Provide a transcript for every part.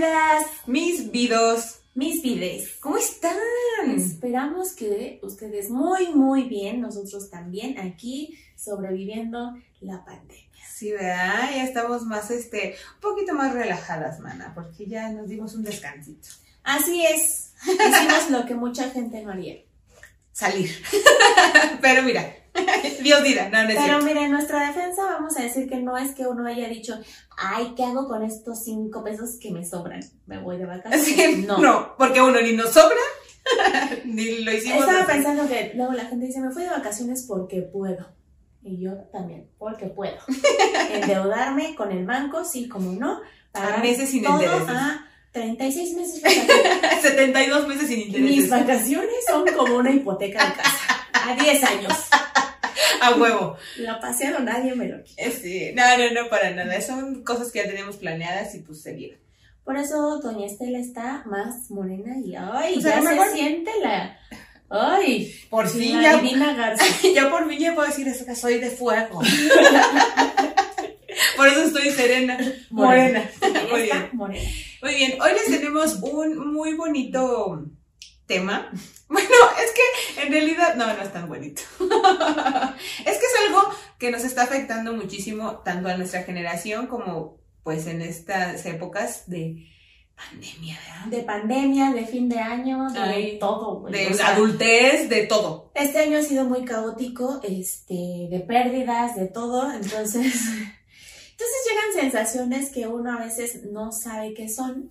vidas, mis vidos, mis vides. ¿Cómo están? Esperamos que ustedes muy, muy bien, nosotros también aquí sobreviviendo la pandemia. Sí, ¿verdad? Ya estamos más, este, un poquito más relajadas, mana, porque ya nos dimos un descansito. Así es, hicimos lo que mucha gente no haría. Salir. Pero mira, Dios dirá, no, no es Pero mira, en nuestra defensa vamos a decir que no es que uno haya dicho, ay, ¿qué hago con estos cinco pesos que me sobran? ¿Me voy de vacaciones? Sí, no. porque uno ni nos sobra, ni lo hicimos. Estaba así. pensando que luego la gente dice, me fui de vacaciones porque puedo. Y yo también, porque puedo. Endeudarme con el banco, sí, como no. A meses sin todo intereses. a 36 meses vacaciones. 72 meses sin Mis intereses. vacaciones son como una hipoteca de casa. A 10 años. A huevo. Lo paseado nadie me lo quita. Eh, Sí, no, no, no, para nada. Son cosas que ya teníamos planeadas y pues se dieron. Por eso Doña Estela está más morena y ay, O sea, ya se mejor- siente la. Ay, Por fin, la ya, divina Garza. ya por fin ya puedo decir eso que soy de fuego. por eso estoy serena. Morena. Muy bien. morena. Muy bien, hoy les tenemos un muy bonito tema. Bueno, es que en realidad no, no es tan bonito. es que es algo que nos está afectando muchísimo tanto a nuestra generación como pues en estas épocas de pandemia, ¿verdad? De pandemia, de fin de año, de Ay, todo. güey. De O sea, adultez, de todo. Este año ha sido muy caótico, este, de pérdidas, de todo, entonces, entonces llegan sensaciones que uno a veces no sabe qué son,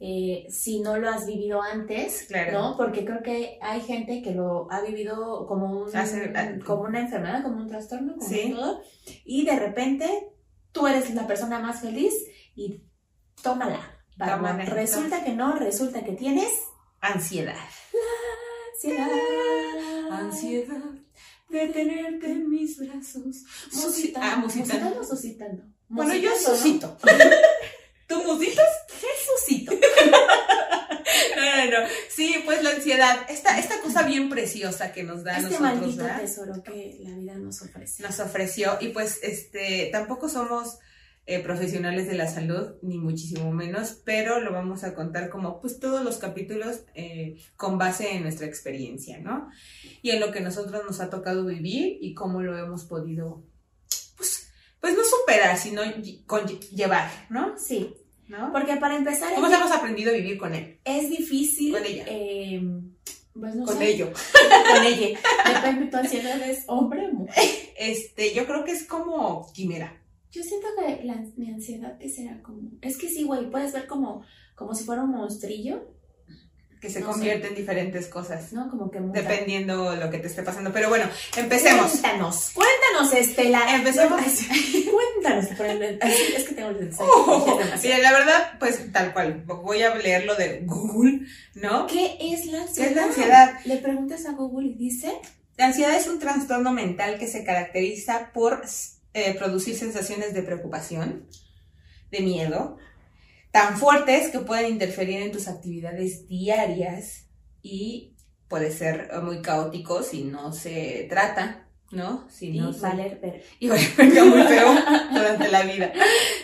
eh, si no lo has vivido antes, Claro. ¿no? Porque creo que hay gente que lo ha vivido como un, Hace- como una enfermedad, como un trastorno, como Sí. todo, y de repente tú eres la persona más feliz y tómala. Resulta que no, resulta que tienes Ansiedad. ansiedad. Ansiedad de tenerte en mis brazos. Ah, musitando. ¿Musitando o suscitando? Bueno, yo Musitando, suscito. ¿Tú musitas? Sí, pues la ansiedad. Esta, esta cosa bien preciosa que nos da a Este nosotros, maldito ¿verdad? tesoro que la vida nos ofrece. Nos ofreció. Y pues, este, tampoco somos eh, profesionales de la salud, ni muchísimo menos, pero lo vamos a contar como, pues, todos los capítulos eh, con base en nuestra experiencia, ¿no? Y en lo que nosotros nos ha tocado vivir y cómo lo hemos podido, pues, pues no superar, sino llevar, ¿no? Sí, ¿No? porque para empezar ¿Cómo hemos aprendido a vivir con él? es difícil. Con ella. eh, pues no Con sé, ello. Con ella. Depende, tu ansiedad es hombre o mujer. Este, yo creo que es como quimera. Yo siento que la, mi ansiedad, ¿qué será? Como, es que sí, güey, puedes ver como, como si fuera un monstrillo, que se No convierte en diferentes cosas, ¿no? Como que muta. dependiendo lo que te esté pasando. Pero bueno, empecemos. Cuéntanos, cuéntanos, Estela. Empecemos. Cuéntanos, es que tengo el mensaje. Oh, mira, la verdad, pues tal cual, voy a leerlo de Google, ¿no? ¿Qué es la ansiedad? ¿Qué es la ansiedad? Le preguntas a Google y dice, La ansiedad es un trastorno mental que se caracteriza por eh, producir sensaciones de preocupación, de miedo, tan fuertes que pueden interferir en tus actividades diarias y puede ser muy caótico si no se trata, ¿no? Si y no se... valer y valga muy feo durante la vida.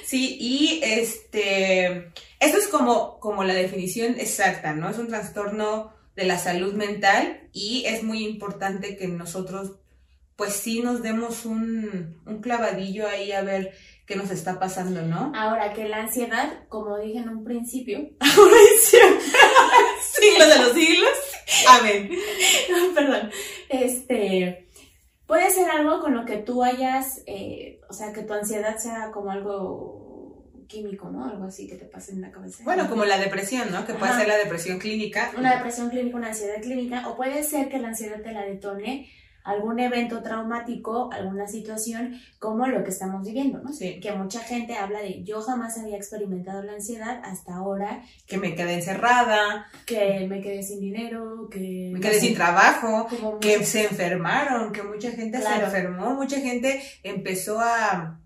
Sí, y este, esto es como, como la definición exacta, ¿no? Es un trastorno de la salud mental y es muy importante que nosotros, pues sí nos demos un, un clavadillo ahí a ver qué nos está pasando, ¿no? Ahora que la ansiedad, como dije en un principio, Siglos de los siglos. Amén. perdón, este, puede ser algo con lo que tú hayas, eh, o sea, que tu ansiedad sea como algo químico, ¿no? Algo así que te pase en la cabeza. Bueno, como la depresión, ¿no? Que puede Ajá. ser la depresión clínica. una depresión clínica, una ansiedad clínica, o puede ser que la ansiedad te la detone algún evento traumático, alguna situación como lo que estamos viviendo, ¿no? Sí. Que mucha gente habla de yo jamás había experimentado la ansiedad hasta ahora Que me quedé encerrada, que me quedé sin dinero, que me quedé sin trabajo, que se enfermaron, que mucha gente Claro. se enfermó, mucha gente empezó a,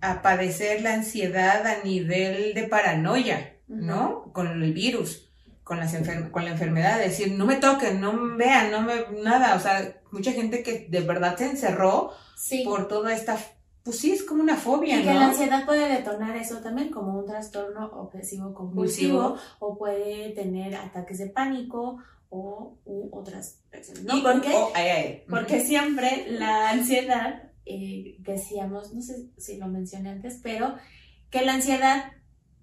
a padecer la ansiedad a nivel de paranoia, ¿no? Con el virus, con, las enfer- con la enfermedad, decir, no me toquen, no me vean, no me, nada, o sea, mucha gente que de verdad se encerró Sí. por toda esta pues sí, es como una fobia, Y que ¿no? la ansiedad puede detonar eso también como un trastorno obsesivo compulsivo o puede tener ataques de pánico o u otras ¿no? Y- ¿Por qué? oh, ay, ay. Porque siempre la ansiedad, eh, decíamos, no sé si lo mencioné antes, pero que la ansiedad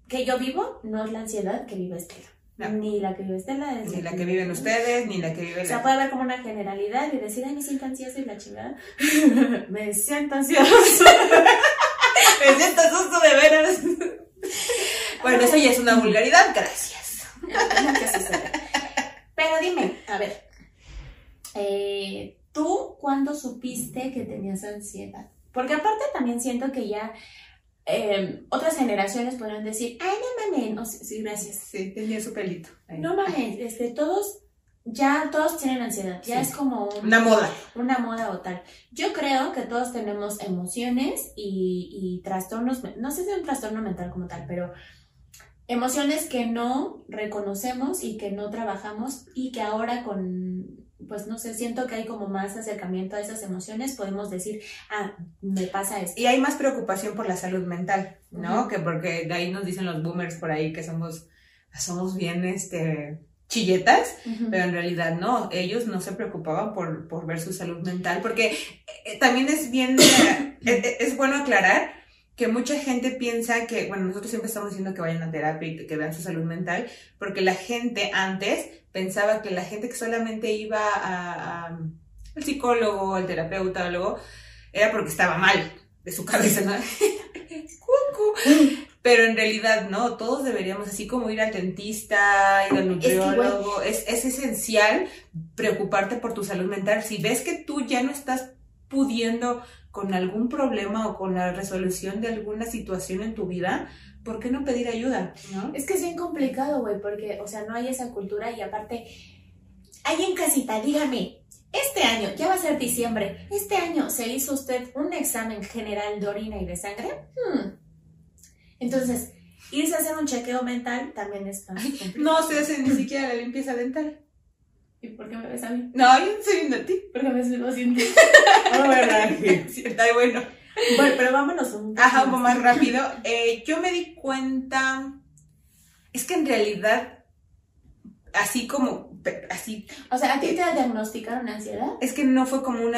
que yo vivo no es la ansiedad que vive Estela. Ni la que vive Estela. es Ni la que viven ustedes, ni la que vive O sea, la... puede haber como una generalidad y decir, ay, me siento ansiosa y la chingada. me siento ansiosa. Me siento susto de veras. bueno, eso ya es una vulgaridad, gracias. Pero dime, a ver, eh, ¿tú cuándo supiste que tenías ansiedad? Porque aparte también siento que ya eh, otras generaciones podrán decir, ay, no mames, sí, gracias. Sí, tenía su pelito. ahí. No mames, este, todos, ya todos tienen ansiedad, ya Sí. es como un- Una moda. una moda o tal. Yo creo que todos tenemos emociones y, y trastornos, no sé si es un trastorno mental como tal, pero emociones que no reconocemos y que no trabajamos y que ahora con, pues no sé, siento que hay como más acercamiento a esas emociones, podemos decir, ah, me pasa esto. Y hay más preocupación por la salud mental, ¿no? Que porque de ahí nos dicen los boomers por ahí que somos, somos bien, este, chilletas, pero en realidad no, ellos no se preocupaban por, por ver su salud mental, porque eh, también es bien, eh, eh, es bueno aclarar que mucha gente piensa que, bueno, nosotros siempre estamos diciendo que vayan a terapia y que, que vean su salud mental, porque la gente antes pensaba que la gente que solamente iba a- al psicólogo, al terapeuta, o algo, era porque estaba mal de su cabeza, ¿no? Pero en realidad no, todos deberíamos, así como ir al dentista, ir al Es que, güey, nutriólogo, es, es esencial preocuparte por tu salud mental. Si ves que tú ya no estás pudiendo con algún problema o con la resolución de alguna situación en tu vida, ¿por qué no pedir ayuda? ¿no? Es que es bien complicado, güey, porque, o sea, no hay esa cultura y aparte, ahí en casita, dígame, este año, ya va a ser diciembre, este año se hizo usted un examen general de orina y de sangre. Hmm. Entonces, irse a hacer un chequeo mental también es complicado. No se hace ni siquiera la limpieza dental. ¿Y por qué me ves a mí? No, yo no soy viendo a ti. ¿Por qué me sigo haciendo? Sí, está bueno. bueno, pero vámonos un poco Ajá, un poco más rápido. Eh, yo me di cuenta, es que en realidad, así como, así, O sea, ¿a ti te diagnosticaron ansiedad? es que no fue como un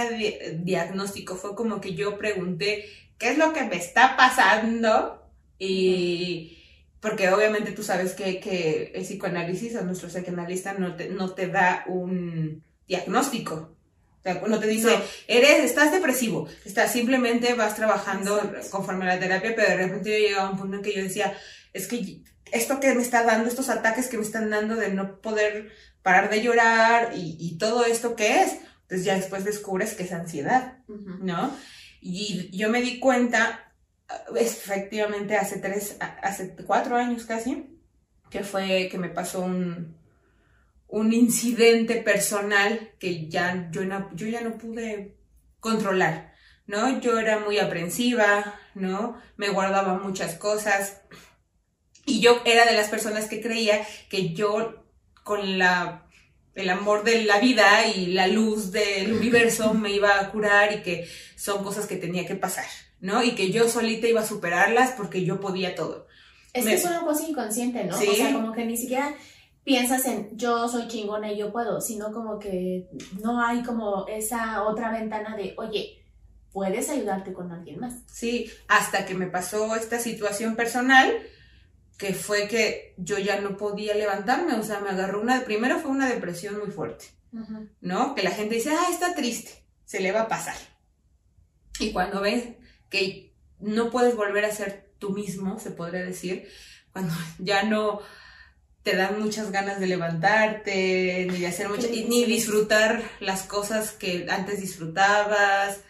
diagnóstico, fue como que yo pregunté, ¿qué es lo que me está pasando? Y porque obviamente tú sabes que, que el psicoanálisis o nuestro psicoanalista no te, no te da un diagnóstico. O sea, no te dice, No. eres, estás depresivo, estás, simplemente vas trabajando Exacto. conforme a la terapia, pero de repente yo llegaba a un punto en que yo decía, es que esto que me está dando, estos ataques que me están dando de no poder parar de llorar y, y todo esto que es, pues ya después descubres que es ansiedad, Ujú. ¿no? Y yo me di cuenta, efectivamente, hace tres, hace cuatro años casi, que fue que me pasó un, un incidente personal que ya yo, no, yo ya no pude controlar, ¿no? Yo era muy aprensiva, ¿no? Me guardaba muchas cosas y yo era de las personas que creía que yo con la el amor de la vida y la luz del universo me iba a curar y que son cosas que tenía que pasar, ¿no? Y que yo solita iba a superarlas porque yo podía todo. Es Me- que es una cosa inconsciente, ¿no? Sí. O sea, como que ni siquiera piensas en yo soy chingona y yo puedo, sino como que no hay como esa otra ventana de, oye, puedes ayudarte con alguien más. Sí, hasta que me pasó esta situación personal, que fue que yo ya no podía levantarme, o sea, me agarró una, primero fue una depresión muy fuerte, ¿no? Que la gente dice, ah, está triste, se le va a pasar. Y cuando ves que no puedes volver a ser tú mismo, se podría decir, cuando ya no te dan muchas ganas de levantarte, ni de hacer mucho, ni disfrutar las cosas que antes disfrutabas,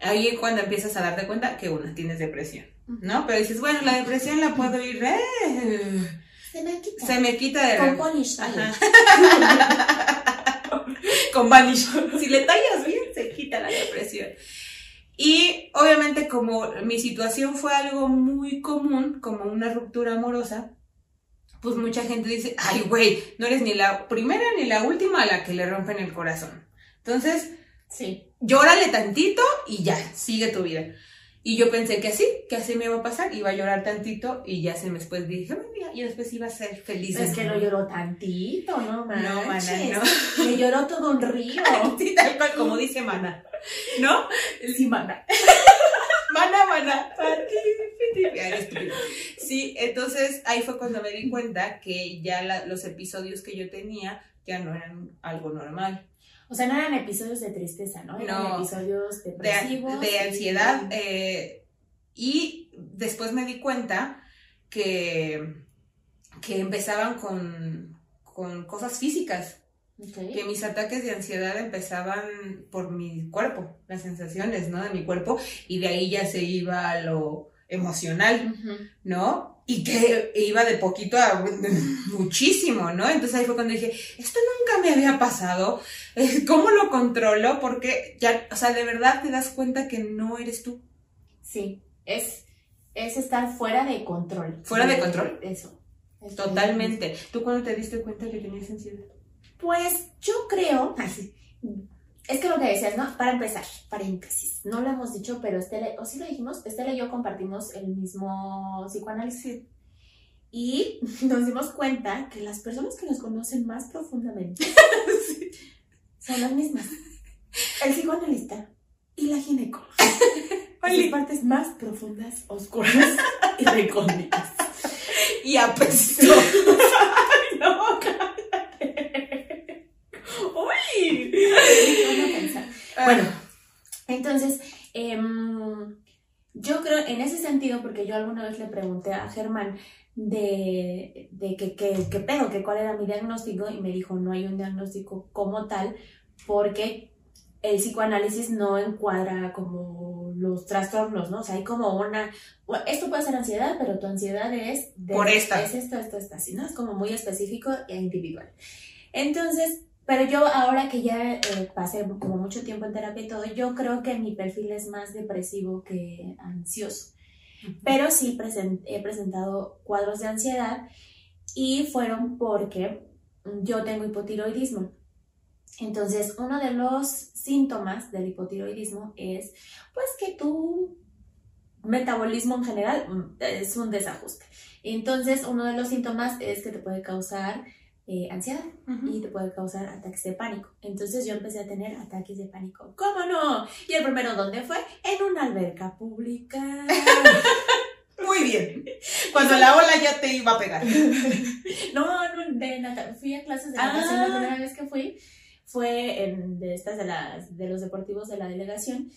ahí es cuando empiezas a darte cuenta que una, tienes depresión, ¿no? Pero dices, bueno, la depresión la puedo ir, eh, Se me quita. se me quita de Con. Talent. con Vanish. Si le tallas bien, se quita la depresión. Y obviamente como mi situación fue algo muy común, como una ruptura amorosa, pues mucha gente dice, ay güey, no eres ni la primera ni la última a la que le rompen el corazón. Entonces, Sí. llórale tantito y ya, sigue tu vida. Y yo pensé que así, que así me iba a pasar, iba a llorar tantito y ya se me después dije, "Ay, mira", y después iba a ser feliz. Es que no lloró tantito, no manches. No, mana, no. Me lloró todo un río. Sí, tal cual como dice Mana, ¿no? Sí, mana. Mana, mana. Sí, entonces ahí fue cuando me di cuenta que ya la- los episodios que yo tenía ya no eran algo normal. O sea, no eran episodios de tristeza, ¿no? Eran No. episodios De, depresivos. de y- ansiedad. eh, y después me di cuenta que, que empezaban con, con cosas físicas. Que mis ataques de ansiedad empezaban por mi cuerpo, las sensaciones, ¿no? De mi cuerpo, y de ahí ya se iba a lo emocional. ¿no? Y que iba de poquito a muchísimo, ¿no? Entonces ahí fue cuando dije, esto nunca me había pasado, eh, ¿cómo lo controlo? Porque ya, o sea, de verdad te das cuenta que no eres tú. Sí, es, es estar fuera de control. ¿Fuera de control? Eso. Es- Totalmente. ¿Tú cuándo te diste cuenta que tenías ansiedad? Pues yo creo, así, es que lo que decías, ¿no? Para empezar, paréntesis, no lo hemos dicho, pero Estela, o sí lo dijimos, Estela y yo compartimos el mismo psicoanálisis. Y nos dimos cuenta que las personas que nos conocen más profundamente son las mismas. El psicoanalista y la ginecóloga. Sus partes más profundas, oscuras y recónditas. Y apestó. No, cállate. Uy. Van a pensar. Bueno, entonces, em, yo creo en ese sentido, porque yo alguna vez le pregunté a Germán de, de que, que, que pedo, que cuál era mi diagnóstico, y me dijo, no hay un diagnóstico como tal, porque el psicoanálisis no encuadra como los trastornos, ¿no? O sea, hay como una, esto puede ser ansiedad, pero tu ansiedad es de- Por esta. Es esto, esto, esto, así, ¿no? Es como muy específico e individual. Entonces, pero yo ahora que ya eh, pasé como mucho tiempo en terapia y todo, yo creo que mi perfil es más depresivo que ansioso. Pero sí he presentado cuadros de ansiedad y fueron porque yo tengo hipotiroidismo. Entonces, uno de los síntomas del hipotiroidismo es pues que tu metabolismo en general mm, es un desajuste. Entonces, uno de los síntomas es que te puede causar eh, ansiedad y te puede causar ataques de pánico. Entonces yo empecé a tener ataques de pánico. ¿Cómo no? Y el primero, ¿dónde fue? En una alberca pública. Muy bien. Cuando la ola ya te iba a pegar. no, no, de nata- fui a clases de Ah. natación la primera vez que fui. Fue en de estas de, las, de los deportivos de la delegación.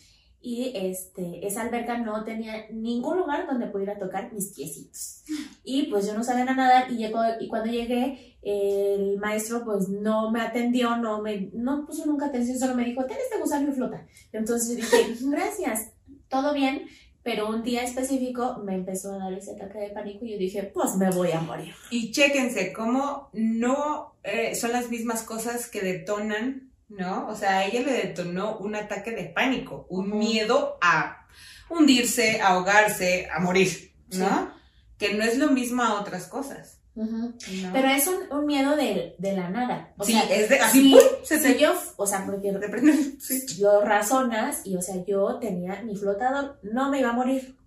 Y este, esa alberca no tenía ningún lugar donde pudiera tocar mis piecitos. Y pues yo no sabía nadar y, llegó, y cuando llegué el maestro pues no me atendió, no me no puso nunca atención, solo me dijo, ten este gusano y flota. Entonces dije, gracias, todo bien, pero un día específico me empezó a dar ese ataque de pánico y yo dije, pues me voy a morir. Y chéquense cómo no eh, son las mismas cosas que detonan, ¿no? O sea, a ella le detonó un ataque de pánico, un miedo a hundirse, a ahogarse, a morir, ¿no? Que no es lo mismo a otras cosas. ¿no? Pero es un, un miedo de, de la nada. O sí, sea, es de así, sí, se si te, yo, o sea, porque lo razonas y, o sea, yo tenía mi flotador, no me iba a morir.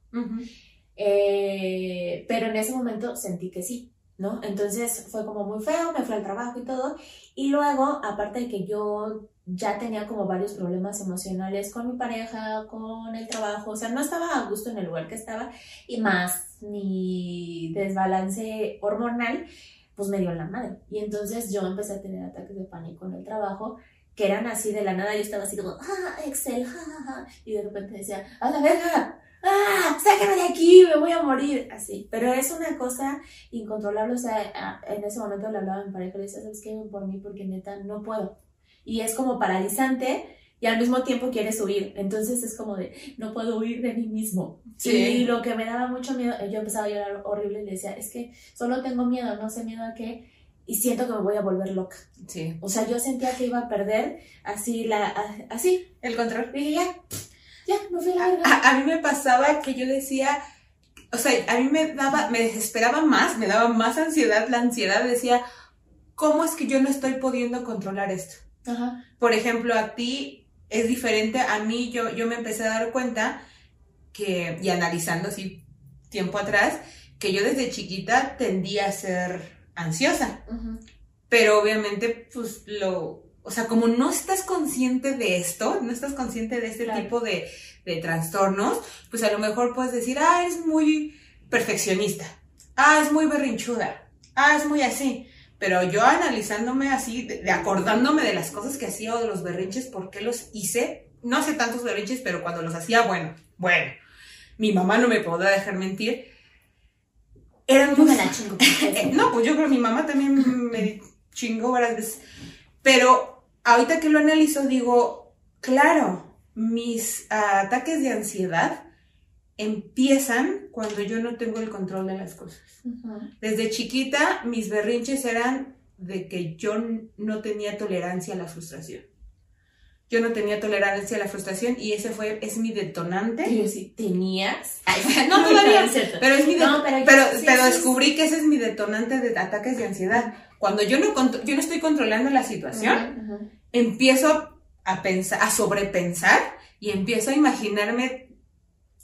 Eh, pero en ese momento sentí que sí, ¿no? Entonces fue como muy feo, me fui al trabajo y todo. Y luego, aparte de que yo ya tenía como varios problemas emocionales con mi pareja, con el trabajo, o sea, no estaba a gusto en el lugar que estaba y más mi desbalance hormonal, pues me dio la madre. Y entonces yo empecé a tener ataques de pánico en el trabajo que eran así de la nada, yo estaba así como, ah, Excel, ja, ja, ja", y de repente decía, a la verga, ¡ah! ¡Sácame de aquí! ¡Me voy a morir! Así. Pero es una cosa incontrolable. O sea, en ese momento le hablaba a mi pareja y le decía, ¿sabes qué? Ven por mí porque neta no puedo. Y es como paralizante y al mismo tiempo quieres huir. Entonces es como de, no puedo huir de mí mismo. Sí. Y lo que me daba mucho miedo, yo empezaba a llorar horrible y le decía, es que solo tengo miedo, no sé miedo a qué. Y siento que me voy a volver loca. Sí. O sea, yo sentía que iba a perder así, la, así. El control. Y dije, ya, ya, me fui a la verga. A, a mí me pasaba que yo decía, o sea, a mí me daba, me desesperaba más, me daba más ansiedad, la ansiedad decía, ¿cómo es que yo no estoy pudiendo controlar esto? Ajá. Por ejemplo, a ti es diferente, a mí yo, yo me empecé a dar cuenta que, y analizando así tiempo atrás, que yo desde chiquita tendía a ser ansiosa. Pero obviamente, pues lo, o sea, como no estás consciente de esto, no estás consciente de este tipo de, de trastornos, pues a lo mejor puedes decir, ah, es muy perfeccionista, ah, es muy berrinchuda, ah, es muy así. Pero yo analizándome así, de, acordándome de las cosas que hacía o de los berrinches, por qué los hice, no sé tantos berrinches, pero cuando los hacía, bueno, bueno, mi mamá no me podrá dejar mentir. Eran Yo me la chingo. no, pues yo creo que mi mamá también me chingó varias veces. Pero ahorita que lo analizo, digo, claro, mis ataques de ansiedad empiezan cuando yo no tengo el control de las cosas. Desde chiquita, mis berrinches eran de que yo no tenía tolerancia a la frustración. Yo no tenía tolerancia a la frustración y ese fue, es mi detonante. Pero si tenías. no, todavía. pero es mi pero, pero, descubrí que ese es mi detonante de ataques de ansiedad. Cuando yo no, yo no estoy controlando la situación, empiezo a pensar, a sobrepensar y empiezo a imaginarme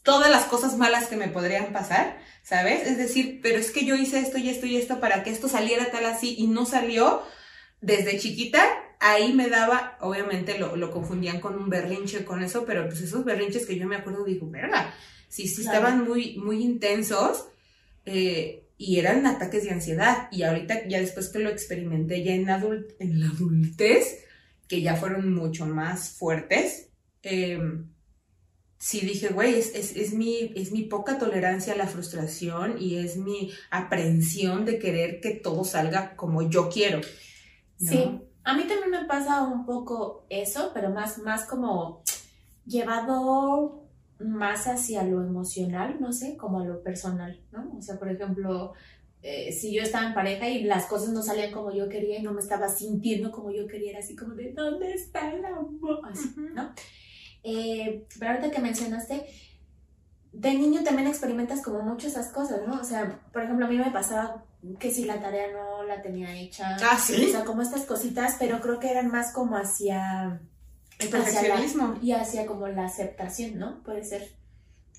todas las cosas malas que me podrían pasar, ¿sabes? Es decir, pero es que yo hice esto y esto y esto para que esto saliera tal así y no salió desde chiquita. Ahí me daba, obviamente lo, lo confundían con un berrinche con eso, pero pues esos berrinches que yo me acuerdo, digo, verga, sí, sí estaban muy, muy intensos eh, y eran ataques de ansiedad. Y ahorita, ya después que lo experimenté ya en, adult en la adultez, que ya fueron mucho más fuertes, eh, sí dije, güey, es, mi poca tolerancia a la frustración y es mi aprensión de querer que todo salga como yo quiero. Sí, a mí también me pasa un poco eso, pero más, más como llevado más hacia lo emocional, no sé, como a lo personal, ¿no? O sea, por ejemplo, eh, si yo estaba en pareja y las cosas no salían como yo quería y no me estaba sintiendo como yo quería, era así como de, ¿dónde está el amor? Así, ¿no? Eh, pero ahorita que mencionaste, de niño también experimentas como mucho esas cosas, ¿no? O sea, por ejemplo, a mí me pasaba que si la tarea no la tenía hecha. Ah, sí. O sea, como estas cositas, pero creo que eran más como hacia. El perfeccionismo. y hacia como la aceptación, ¿no? Puede ser.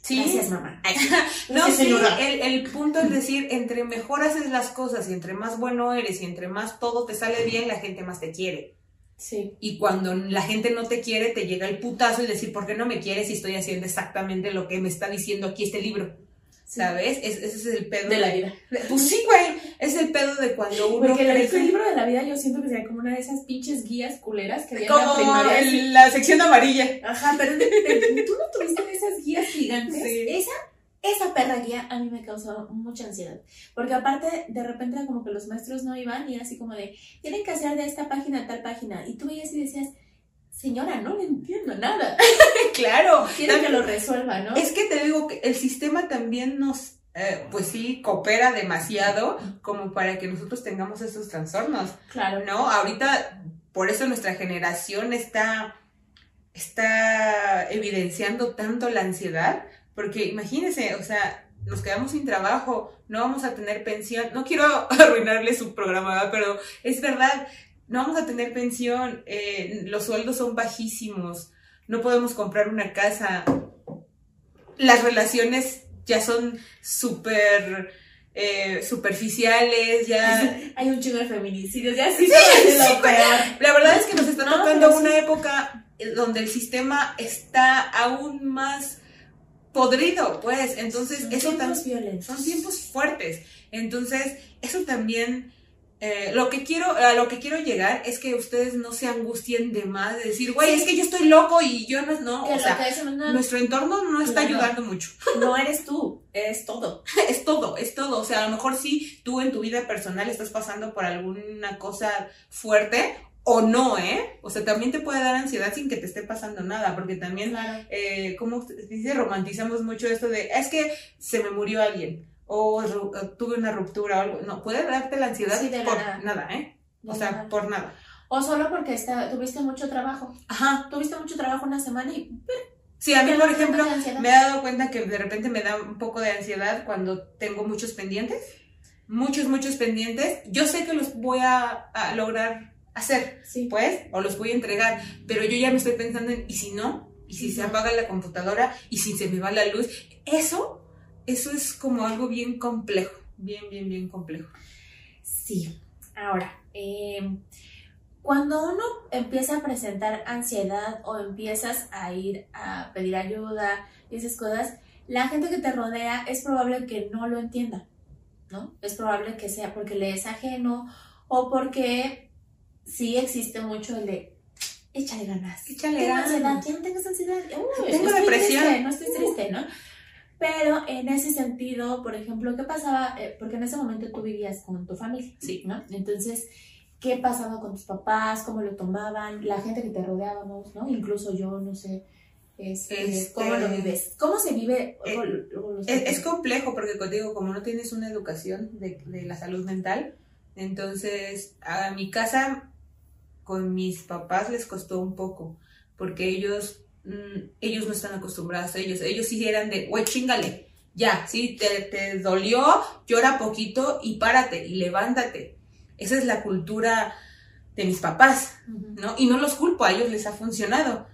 Sí. Gracias, mamá. no, sí, el, el, punto es decir, entre mejor haces las cosas y entre más bueno eres y entre más todo te sale bien, la gente más te quiere. Sí. Y cuando la gente no te quiere, te llega el putazo y decir, ¿por qué no me quieres si estoy haciendo exactamente lo que me está diciendo aquí este libro? ¿Sabes? ese es el pedo. De la vida. Pues sí, güey. Es el pedo de cuando uno. Porque el libro de la vida yo siento que sería como una de esas pinches guías culeras que había en la primaria. la sección amarilla. Ajá, pero, tú no tuviste esas guías gigantes. Esa esa perra guía a mí me causó mucha ansiedad. Porque aparte, de repente como que los maestros no iban y era así como de, tienen que hacer de esta página a tal página. Y tú veías y decías, señora, no le entiendo nada. claro. Quiero que lo resuelva, ¿no? Es que te digo que el sistema también nos, eh, pues sí, coopera demasiado como para que nosotros tengamos esos trastornos. Claro. ¿No? Ahorita, por eso nuestra generación está, está evidenciando tanto la ansiedad porque imagínense, o sea, nos quedamos sin trabajo, no vamos a tener pensión. No quiero arruinarle su programa, pero es verdad, no vamos a tener pensión, eh, los sueldos son bajísimos, no podemos comprar una casa, las relaciones ya son súper eh, superficiales, ya... Hay un chingo de feminicidios, ya sí, La verdad es que nos está tocando una época donde el sistema está aún más podrido, pues. Entonces, son eso también. Son tiempos fuertes. Entonces, eso también. Eh, lo que quiero a lo que quiero llegar es que ustedes no se angustien de más de decir güey es que yo estoy loco y yo no no o sea nuestro entorno no está ayudando mucho. No eres tú es todo. Es todo es todo. O sea a lo mejor sí tú en tu vida personal estás pasando por alguna cosa fuerte o no, ¿eh? O sea, también te puede dar ansiedad sin que te esté pasando nada, porque también, eh, como dice, romantizamos mucho esto de, es que se me murió alguien, o, tuve una ruptura o algo. No, puede darte la ansiedad por nada. ¿eh? o sea, por nada. O solo porque está, tuviste mucho trabajo. Ajá. Tuviste mucho trabajo una semana y... Sí, a mí, por ejemplo, me he dado cuenta que de repente me da un poco de ansiedad cuando tengo muchos pendientes. Muchos, muchos pendientes. Yo sé que los voy a lograr hacer, sí. pues, o los voy a entregar, pero yo ya me estoy pensando en, ¿y si no? y si se apaga la computadora y si se me va la luz. Eso, eso es como algo bien complejo, bien, bien, bien complejo. Sí. Ahora, eh, cuando uno empieza a presentar ansiedad o empiezas a ir a pedir ayuda y esas cosas, la gente que te rodea es probable que no lo entienda, ¿no? Es probable que sea porque le es ajeno o porque sí existe mucho el de échale ganas. Échale ganas. ansiedad, ¿quién tengo esa ansiedad? Uy, Tengo depresión. triste, no estoy Uh. triste, ¿no? Pero en ese sentido, por ejemplo, ¿qué pasaba? Eh, porque en ese momento tú vivías con tu familia, Sí. ¿no? Entonces, ¿qué pasaba con tus papás? ¿Cómo lo tomaban? La gente que te rodeábamos, ¿no? Incluso yo, no sé, este, Este- ¿cómo lo vives? ¿Cómo se vive Eh, Es, complejo porque contigo, como no tienes una educación de, de la salud mental, entonces a mi casa con mis papás les costó un poco, porque ellos, mm, ellos no están acostumbrados a ellos, ellos sí eran de, güey, chingale, ya, sí, te, te dolió, llora poquito y párate y levántate. Esa es la cultura de mis papás. ¿no? Y no los culpo, a ellos les ha funcionado,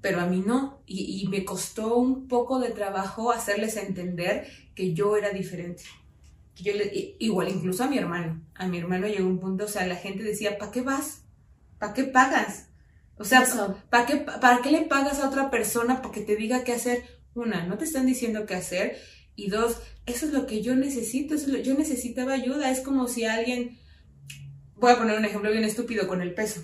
pero a mí no. Y, y me costó un poco de trabajo hacerles entender que yo era diferente. Que yo le- i- igual, incluso a mi hermano. A mi hermano llegó un punto, o sea, la gente decía, ¿para qué vas? ¿Para qué pagas? O sea, Eso. ¿para qué, ¿para qué le pagas a otra persona porque te diga qué hacer? Una, no te están diciendo qué hacer. Y dos, eso es lo que yo necesito. eso es lo- yo necesitaba ayuda. Es como si alguien, voy a poner un ejemplo bien estúpido con el peso.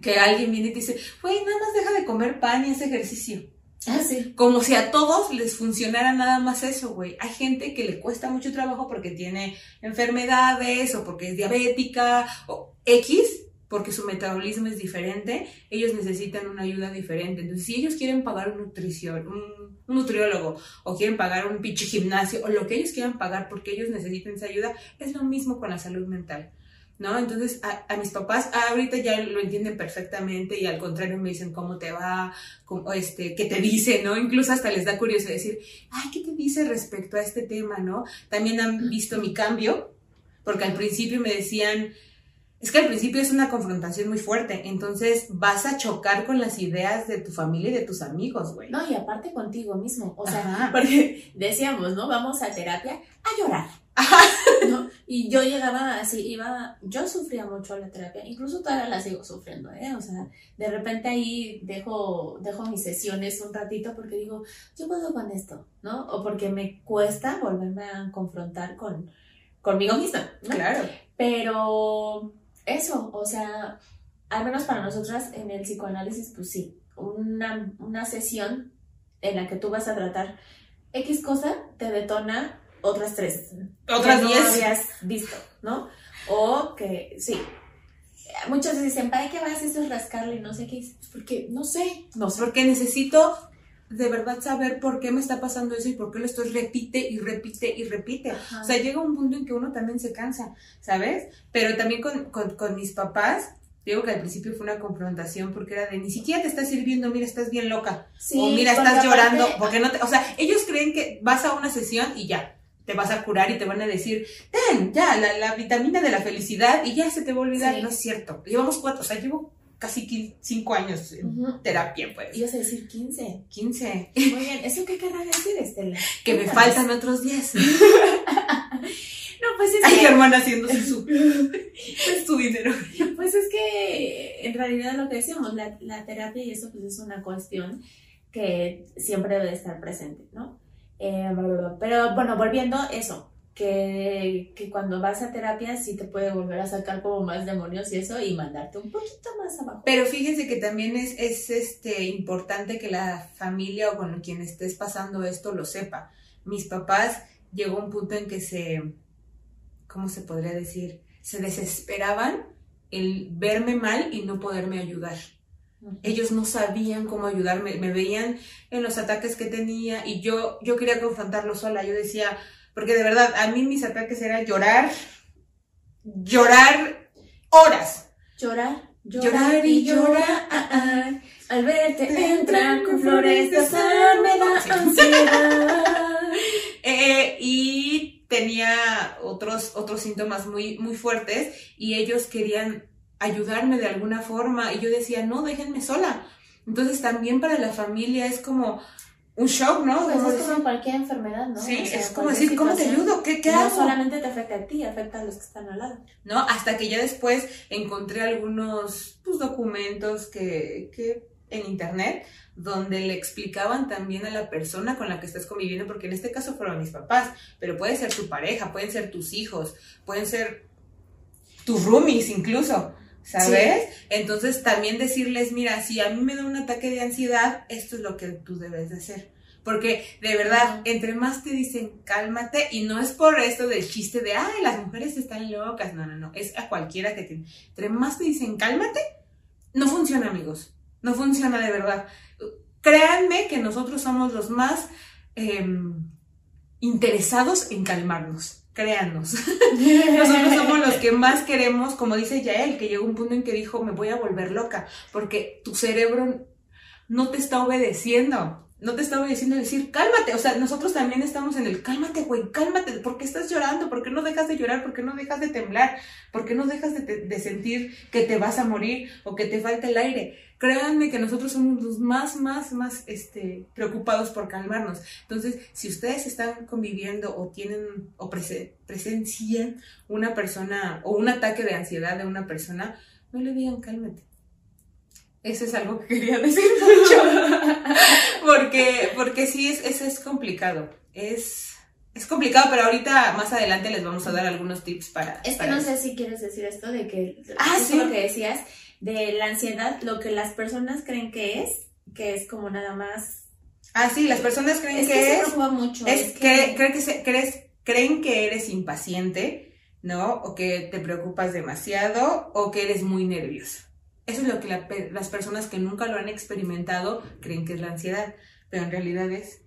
Que alguien viene y te dice, güey, nada más deja de comer pan y haz ejercicio. Ah, sí. Como si a todos les funcionara nada más eso, güey. Hay gente que le cuesta mucho trabajo porque tiene enfermedades o porque es diabética o X, porque su metabolismo es diferente. Ellos necesitan una ayuda diferente. Entonces, si ellos quieren pagar un nutrición, un, un nutriólogo o quieren pagar un pinche gimnasio o lo que ellos quieran pagar porque ellos necesitan esa ayuda, es lo mismo con la salud mental. ¿No? Entonces, a, a mis papás ahorita ya lo entienden perfectamente y al contrario me dicen cómo te va, como, este, qué te dice, ¿no? Incluso hasta les da curiosidad decir, ay, ¿qué te dice respecto a este tema, no? También han visto mi cambio, porque al principio me decían, es que al principio es una confrontación muy fuerte, entonces vas a chocar con las ideas de tu familia y de tus amigos, güey. No, y aparte contigo mismo. O sea, Ajá. porque decíamos, ¿no? Vamos a terapia a llorar. ¿no? Y yo llegaba así, iba, yo sufría mucho la terapia, incluso todavía la sigo sufriendo, ¿eh? O sea, de repente ahí dejo, dejo mis sesiones un ratito porque digo, yo puedo con esto, ¿no? O porque me cuesta volverme a confrontar con, conmigo misma, ¿no? Claro. Pero eso, o sea, al menos para nosotras en el psicoanálisis, pues sí, una, una sesión en la que tú vas a tratar X cosa te detona otras tres. Otras que no diez. habías visto, ¿no? O que, sí. Muchos dicen, ¿para qué vas? Eso es rascarle y no sé qué. Pues porque, no sé, no sé. Porque necesito de verdad saber por qué me está pasando eso y por qué lo estoy repite y repite y repite. Ajá. O sea, llega un punto en que uno también se cansa, ¿sabes? Pero también con, con, con mis papás, digo que al principio fue una confrontación porque era de ni siquiera te estás sirviendo, mira, estás bien loca. Sí, o mira, estás llorando, porque no te, o sea, ellos creen que vas a una sesión y ya, te vas a curar y te van a decir, ten, ya, la, la vitamina de la felicidad y ya se te va a olvidar. Sí. No es cierto. Llevamos cuatro, o sea, llevo casi quin- cinco años en terapia, pues. Ibas a decir 15. 15. Muy bien, ¿eso qué querrá decir, Estela? Que me faltan otros 10. No, pues es Ay, que... mi hermana haciéndose su, su dinero. Pues es que en realidad lo que decíamos, la, la terapia y eso pues es una cuestión que siempre debe de estar presente, ¿no? Eh, pero bueno, volviendo a eso, que, que cuando vas a terapia sí te puede volver a sacar como más demonios y eso y mandarte un poquito más abajo. Pero fíjense que también es, es este, importante que la familia o con quien estés pasando esto lo sepa. Mis papás llegó un punto en que se, ¿cómo se podría decir? Se desesperaban el verme mal y no poderme ayudar. Ellos no sabían cómo ayudarme, me veían en los ataques que tenía y yo, yo quería confrontarlo sola. Yo decía, porque de verdad, a mí mis ataques eran llorar, llorar horas. Llorar, Llorar y llorar. Al verte entrar con flores de azar me da ansiedad. Eh, y tenía otros, otros síntomas muy, muy fuertes y ellos querían ayudarme de alguna forma y yo decía, no, déjenme sola. Entonces también para la familia es como un shock, ¿no? Pues Como es como cualquier enfermedad, ¿no? Sí, O sea, es como decir, ¿cómo te ayudo? ¿Qué, qué no hago? solamente te afecta a ti, afecta a los que están al lado. ¿no? Hasta que ya después encontré algunos pues, documentos que, que en internet donde le explicaban también a la persona con la que estás conviviendo, porque en este caso fueron mis papás, pero puede ser tu pareja, pueden ser tus hijos, pueden ser tus roomies incluso, ¿sabes? Entonces también decirles, mira, si a mí me da un ataque de ansiedad, esto es lo que tú debes de hacer. Porque de verdad, entre más te dicen cálmate, y no es por esto del chiste de, ay, las mujeres están locas, no, no, no, es a cualquiera que te... Entre más te dicen cálmate, no funciona, amigos, no funciona de verdad. Créanme que nosotros somos los más em, interesados en calmarnos, créanos. Nosotros somos los que más queremos, como dice Yael, que llegó un punto en que dijo, me voy a volver loca, porque tu cerebro no te está obedeciendo. No te está obedeciendo decir, cálmate. O sea, nosotros también estamos en el, cálmate, güey, cálmate. ¿Por qué estás llorando? ¿Por qué no dejas de llorar? ¿Por qué no dejas de temblar? ¿Por qué no dejas de, sentir que te vas a morir o que te falta el aire? Créanme que nosotros somos los más, más, más este, preocupados por calmarnos. Entonces, si ustedes están conviviendo o tienen o prese- presencian una persona o un ataque de ansiedad de una persona, no le digan cálmate. Eso es algo que quería decir mucho. porque, porque sí, es, eso es complicado. Es, es complicado, pero ahorita más adelante les vamos a dar algunos tips para. Es que para no eso. sé si quieres decir esto de que, Ah, sí. lo que decías, de la ansiedad, lo que las personas creen que es, que es como nada más... Ah, sí, las personas creen Es que, que es. mucho. Es que, creen, que se- crees- creen que eres impaciente, ¿no? O que te preocupas demasiado o que eres muy nervioso. Eso es lo que la las personas que nunca lo han experimentado creen que es la ansiedad, pero en realidad es...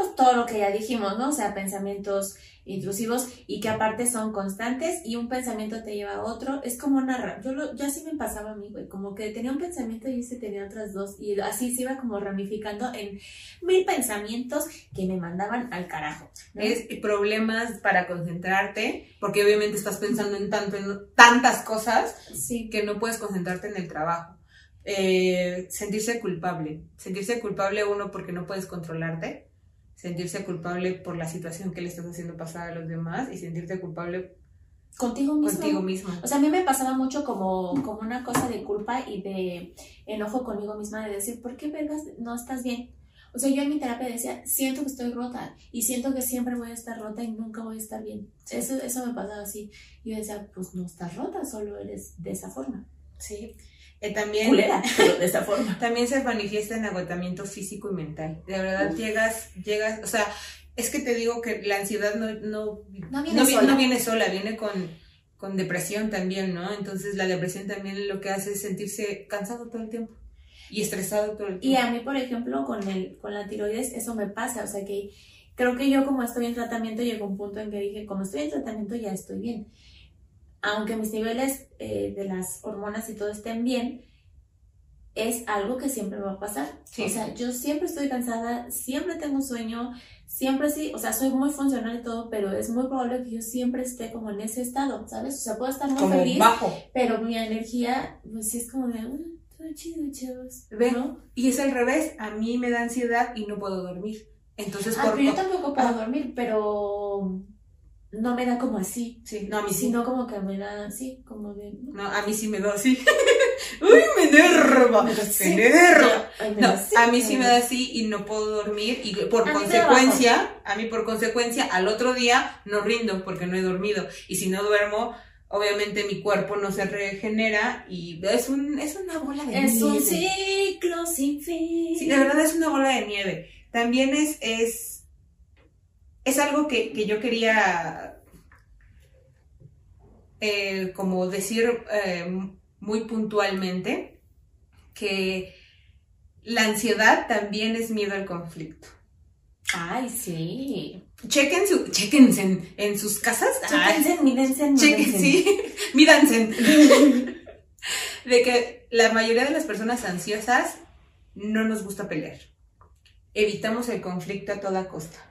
pues todo lo que ya dijimos, ¿no? O sea, pensamientos intrusivos y que aparte son constantes y un pensamiento te lleva a otro. Es como una... Yo, lo, yo así me pasaba a mí, güey, como que tenía un pensamiento y ese tenía otras dos y así se iba como ramificando en mil pensamientos que me mandaban al carajo. ¿no? Es problemas para concentrarte, porque obviamente estás pensando en, tanto, en tantas cosas Sí. que no puedes concentrarte en el trabajo. Eh, sentirse culpable. Sentirse culpable uno porque no puedes controlarte. Sentirse culpable por la situación que le estás haciendo pasar a los demás y sentirte culpable Contigo mismo. contigo mismo. O sea, a mí me pasaba mucho como, como una cosa de culpa y de enojo conmigo misma de decir, ¿por qué vergas no estás bien? O sea, yo en mi terapia decía, siento que estoy rota y siento que siempre voy a estar rota y nunca voy a estar bien. Eso, eso me pasaba así. Y yo decía, pues no estás rota, solo eres de esa forma. Sí. Eh, también, Culera, pero de esa forma. también se manifiesta en agotamiento físico y mental. De verdad, Uf. llegas, llegas, o sea, es que te digo que la ansiedad no, no, No viene vi- sola. no viene sola, viene con, con depresión también, ¿no? Entonces la depresión también lo que hace es sentirse cansado todo el tiempo y estresado todo el Y tiempo. a mí, por ejemplo, con, el, con la tiroides, eso me pasa. O sea, que creo que yo como estoy en tratamiento, llegó un punto en que dije, como estoy en tratamiento, ya estoy bien. Aunque mis niveles eh, de las hormonas y todo estén bien, es algo que siempre me va a pasar. Sí. O sea, yo siempre estoy cansada, siempre tengo sueño, siempre sí, o sea, soy muy funcional y todo, pero es muy probable que yo siempre esté como en ese estado, ¿sabes? O sea, puedo estar muy como feliz, bajo. pero mi energía, pues sí es como de, "Ah, todo chido, chavos. Ve, ¿no? Y es al revés, a mí me da ansiedad y no puedo dormir. Entonces, Ah, por pero yo tampoco puedo Ah. dormir, pero no me da como así, Sí, no, a mí sí. sino como que me da así, como de... No, a mí sí me da así. Uy, me enerva. Me Me da así. enerva. Ay, me No, a mí sí me da así y no puedo dormir y por A mí consecuencia, a mí por consecuencia, al otro día no rindo porque no he dormido y si no duermo, obviamente mi cuerpo no se regenera y es, un, es una bola de Es un nieve. ciclo sin fin. Sí, de verdad es una bola de nieve. También es, es, es algo que, que yo quería eh, como decir eh, muy puntualmente, que la ansiedad también es miedo al conflicto. Ay, sí. Chequen su, chequense en, en sus casas. Ay, Chéquense, mírense, chequen, mírense. sí, míranse. De que la mayoría de las personas ansiosas no nos gusta pelear. Evitamos el conflicto a toda costa.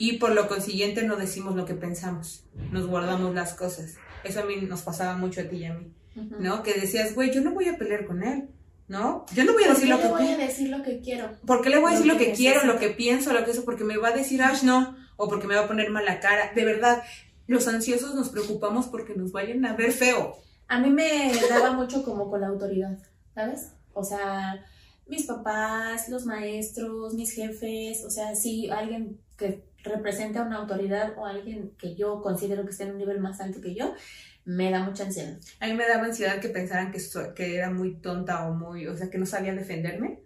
Y por lo consiguiente no decimos lo que pensamos. Nos guardamos las cosas. Eso a mí nos pasaba mucho a ti y a mí. ¿no? Que decías, güey, yo no voy a pelear con él. ¿no? Yo no voy a ¿Por decir qué lo le que voy a quiero. decir lo que quiero? ¿Por qué le voy a decir lo que que quiero, lo que pienso, lo que eso? Porque me va a decir, Ash, no. O porque me va a poner mala cara. De verdad, los ansiosos nos preocupamos porque nos vayan a ver feo. A mí me daba mucho como con la autoridad, ¿sabes? O sea, mis papás, los maestros, mis jefes, o sea, sí, alguien que representa una autoridad o alguien que yo considero que está en un nivel más alto que yo, me da mucha ansiedad. A mí me daba ansiedad que pensaran que, so- que era muy tonta o muy, o sea, que no sabía defenderme.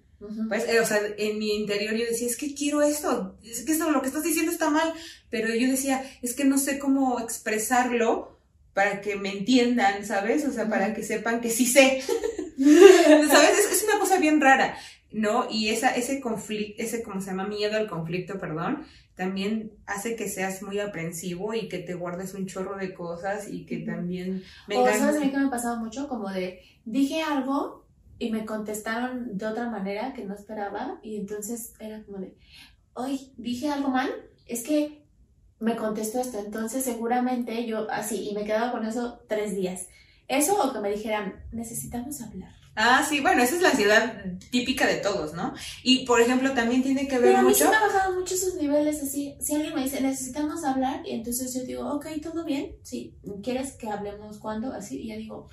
Pues, eh, o sea, en mi interior yo decía, es que quiero esto, es que esto, lo que estás diciendo está mal, pero yo decía, es que no sé cómo expresarlo para que me entiendan, ¿sabes? O sea, para que sepan que sí sé. ¿Sabes? Es, es una cosa bien rara, ¿no? Y esa, ese conflicto, ese, como se llama? Miedo al conflicto, perdón, también hace que seas muy aprensivo y que te guardes un chorro de cosas y que también O vengan... sabes a mí que me ha pasado mucho como de dije algo y me contestaron de otra manera que no esperaba y entonces era como de, hoy dije algo mal, es que me contestó esto, entonces seguramente yo así y me quedaba con eso tres días. Eso o que me dijeran, necesitamos hablar. Ah, sí, bueno, esa es la ansiedad típica de todos, ¿no? Y, por ejemplo, también tiene que ver Pero a mí sí mucho... me ha bajado mucho esos niveles así. Si alguien me dice, necesitamos hablar, y entonces yo digo, ok, todo bien, sí, ¿quieres que hablemos cuándo? Así, y ya digo,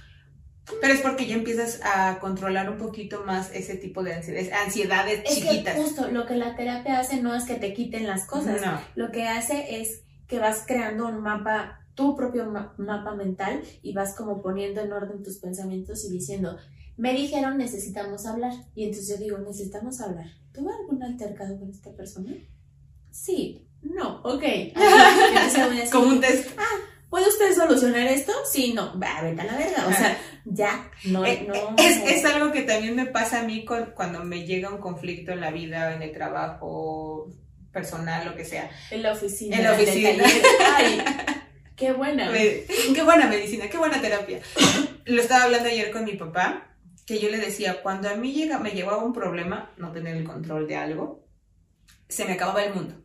Pero es porque ya empiezas a controlar un poquito más ese tipo de ansiedades, ansiedades es chiquitas. que justo lo que la terapia hace no es que te quiten las cosas, No. lo que hace es que vas creando un mapa, tu propio ma- mapa mental y vas como poniendo en orden tus pensamientos y diciendo, me dijeron necesitamos hablar y entonces yo digo, necesitamos hablar. ¿Tuve algún altercado con esta persona? Sí, no, ok. Como un test. ¿Puede usted solucionar esto? Sí, no, va, vete a la verga, o sea, ya, no, Eh, no. Es, es algo que también me pasa a mí cu- cuando me llega un conflicto en la vida, en el trabajo personal, lo que sea. En la oficina. En la oficina. Ay, qué buena. Me- qué buena medicina, qué buena terapia. Lo estaba hablando ayer con mi papá, que yo le decía, cuando a mí llega, me llevaba un problema, no tener el control de algo, se me acababa el mundo.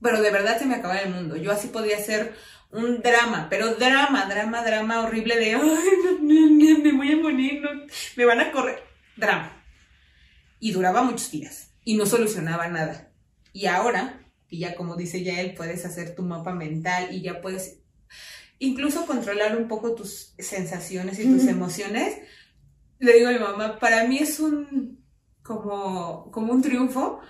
Pero de verdad se me acababa el mundo. Yo así podía ser un drama, pero drama, drama, drama horrible de, ay, no, no, no, me voy a morir, me van a correr. Drama. Y duraba muchos días y no solucionaba nada. Y ahora, y ya como dice ya él, puedes hacer tu mapa mental y ya puedes incluso controlar un poco tus sensaciones y tus emociones. Le digo a mi mamá, para mí es un como, como un triunfo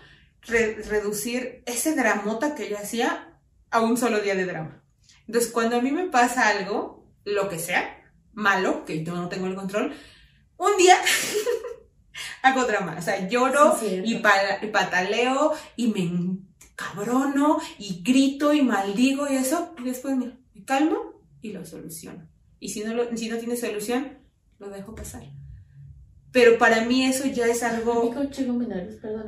re- reducir ese dramota que yo hacía a un solo día de drama. Entonces, cuando a mí me pasa algo, lo que sea, malo, que yo no tengo el control, un día hago drama. O sea, lloro Sí, y, pa- y pataleo y me encabrono y grito y maldigo y eso. Y después me calmo y lo soluciono. Y si no, lo- si no tiene solución, lo dejo pasar. Pero para mí eso ya es algo...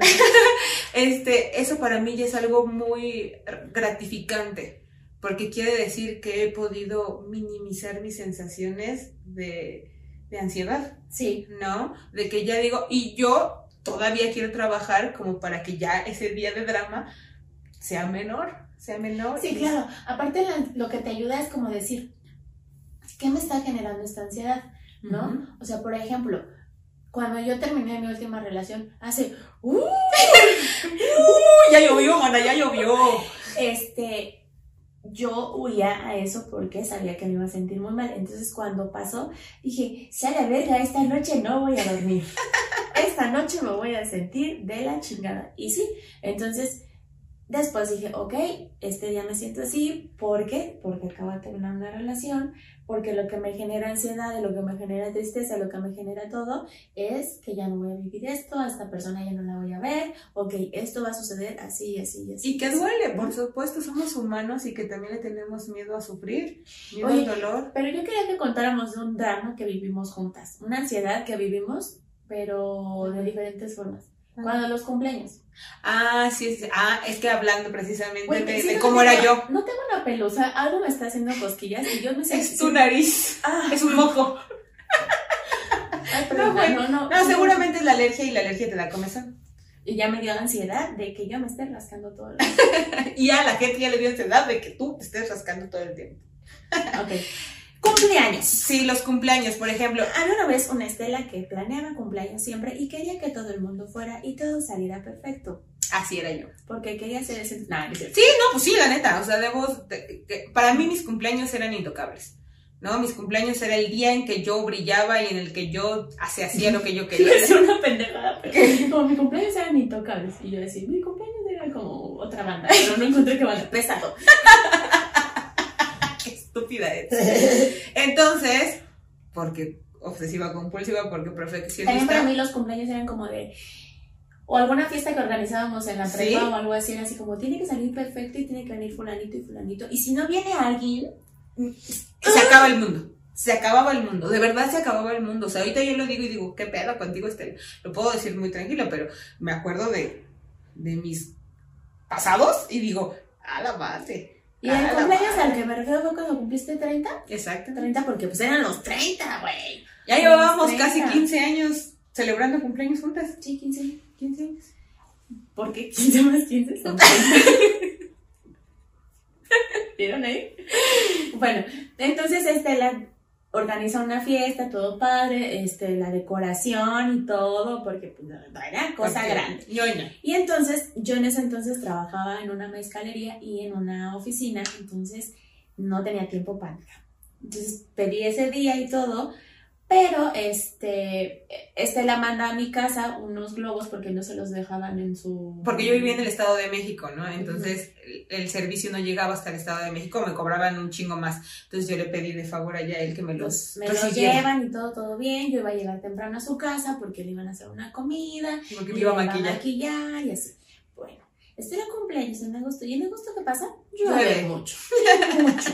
Este, eso para mí ya es algo muy gratificante, porque quiere decir que he podido minimizar mis sensaciones de, de ansiedad, Sí, ¿no? De que ya digo, y yo todavía quiero trabajar como para que ya ese día de drama sea menor, sea menor. sí, y- claro. Aparte lo que te ayuda es como decir, ¿qué me está generando esta ansiedad? ¿No? O sea, por ejemplo, cuando yo terminé mi última relación, hace, ¡uh! ¡Uh, ya llovió, mana, ya llovió. este, yo huía a eso porque sabía que me iba a sentir muy mal. Entonces, cuando pasó, dije, sale a verga, esta noche no voy a dormir. Esta noche me voy a sentir de la chingada. Y sí, entonces, después dije, ok, este día me siento así. ¿Por qué? Porque acabo de terminar una relación. Porque lo que me genera ansiedad, lo que me genera tristeza, lo que me genera todo, es que ya no voy a vivir esto, a esta persona ya no la voy a ver, ok, esto va a suceder así, así, así. Y que así, duele, por supuesto, somos humanos y que también le tenemos miedo a sufrir, miedo Oye, al dolor. Pero yo quería que contáramos de un drama que vivimos juntas, una ansiedad que vivimos, pero de diferentes formas. Cuando los cumpleaños. Ah, sí, sí. Ah, es que hablando precisamente de, sí, de no cómo tengo- era yo. No tengo una pelusa, algo me está haciendo cosquillas y yo me siento... Es tu nariz. Ah, Es un moco. ay, No, güey. no, no, No, seguramente es la alergia y la alergia te da comezón. Y ya me dio ansiedad de que yo me esté rascando todo el Y a la gente ya le dio ansiedad de que tú te estés rascando todo el tiempo. Ok. Cumpleaños. Sí, los cumpleaños, por ejemplo. Había una vez una Estela que planeaba cumpleaños siempre y quería que todo el mundo fuera y todo saliera perfecto. Así era yo. Porque quería hacer ese... No, no es. Sí, no, pues sí, la neta. O sea, debo. de- que- para mí, mis cumpleaños eran intocables. ¿No? Mis cumpleaños era el día en que yo brillaba y en el que yo hacía, hacía lo que yo quería. Es una pendejada, pero como mi cumpleaños eran intocables. Y yo decía, mi cumpleaños era como otra banda, pero no encontré qué banda. Pesado. Estúpida es. Entonces, porque obsesiva compulsiva, porque También para perfeccionista. mí los cumpleaños eran como de. O alguna fiesta que organizábamos en la ¿Sí? prepa o algo así, era así como tiene que salir perfecto y tiene que venir fulanito y fulanito. Y si no viene alguien, Se acaba el mundo. Se acababa el mundo, de verdad se acababa el mundo. O sea, ahorita yo lo digo y digo, ¿qué pedo contigo, Estela? Lo puedo decir muy tranquilo, pero me acuerdo de, de mis pasados y digo, a la madre. Y el la cumpleaños madre". al que me refiero fue cuando cumpliste 30. Exacto. 30 porque pues eran los 30, güey. Ya llevábamos Los casi 30. 15 años celebrando cumpleaños juntas. Sí, 15. 15 años. ¿Por qué 15 más 15 son 30? ¿Vieron ahí? Bueno, entonces Estela organiza una fiesta, todo padre, este, la decoración y todo, porque pues, era cosa Ok. grande. Ñoña. Y entonces, yo en ese entonces trabajaba en una mezcalería y en una oficina, entonces no tenía tiempo para nada. Entonces pedí ese día y todo, pero este, Estela manda a mi casa unos globos porque no se los dejaban en su... Porque yo vivía en el Estado de México, ¿no? Entonces el, el servicio no llegaba hasta el Estado de México, me cobraban un chingo más. Entonces yo le pedí de favor allá a él que me los me lo recibiera, llevan y todo, todo bien. Yo iba a llegar temprano a su casa porque le iban a hacer una comida. Porque me iba a maquillar. maquillar y así. Bueno, este era cumpleaños en agosto. ¿Y en agosto qué pasa? Llueve. Llueve mucho. Mucho,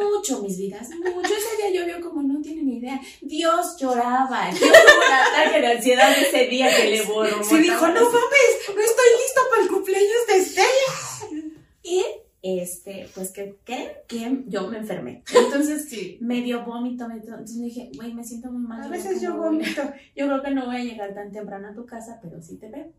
mucho, mis vidas. Mucho. Ese día llovió como no tienen ni idea. Dios lloraba. Yo tuve un ataque de ansiedad ese día que le borró. Sí dijo, no mames, no estoy listo para el cumpleaños de Estela. Y este, pues que, ¿qué? Que yo me enfermé. Entonces Sí. me dio vómito. me dio- Entonces dije, güey, me siento muy mal. A veces yo vomito. yo creo que no voy a llegar tan temprano a tu casa, pero sí te veo.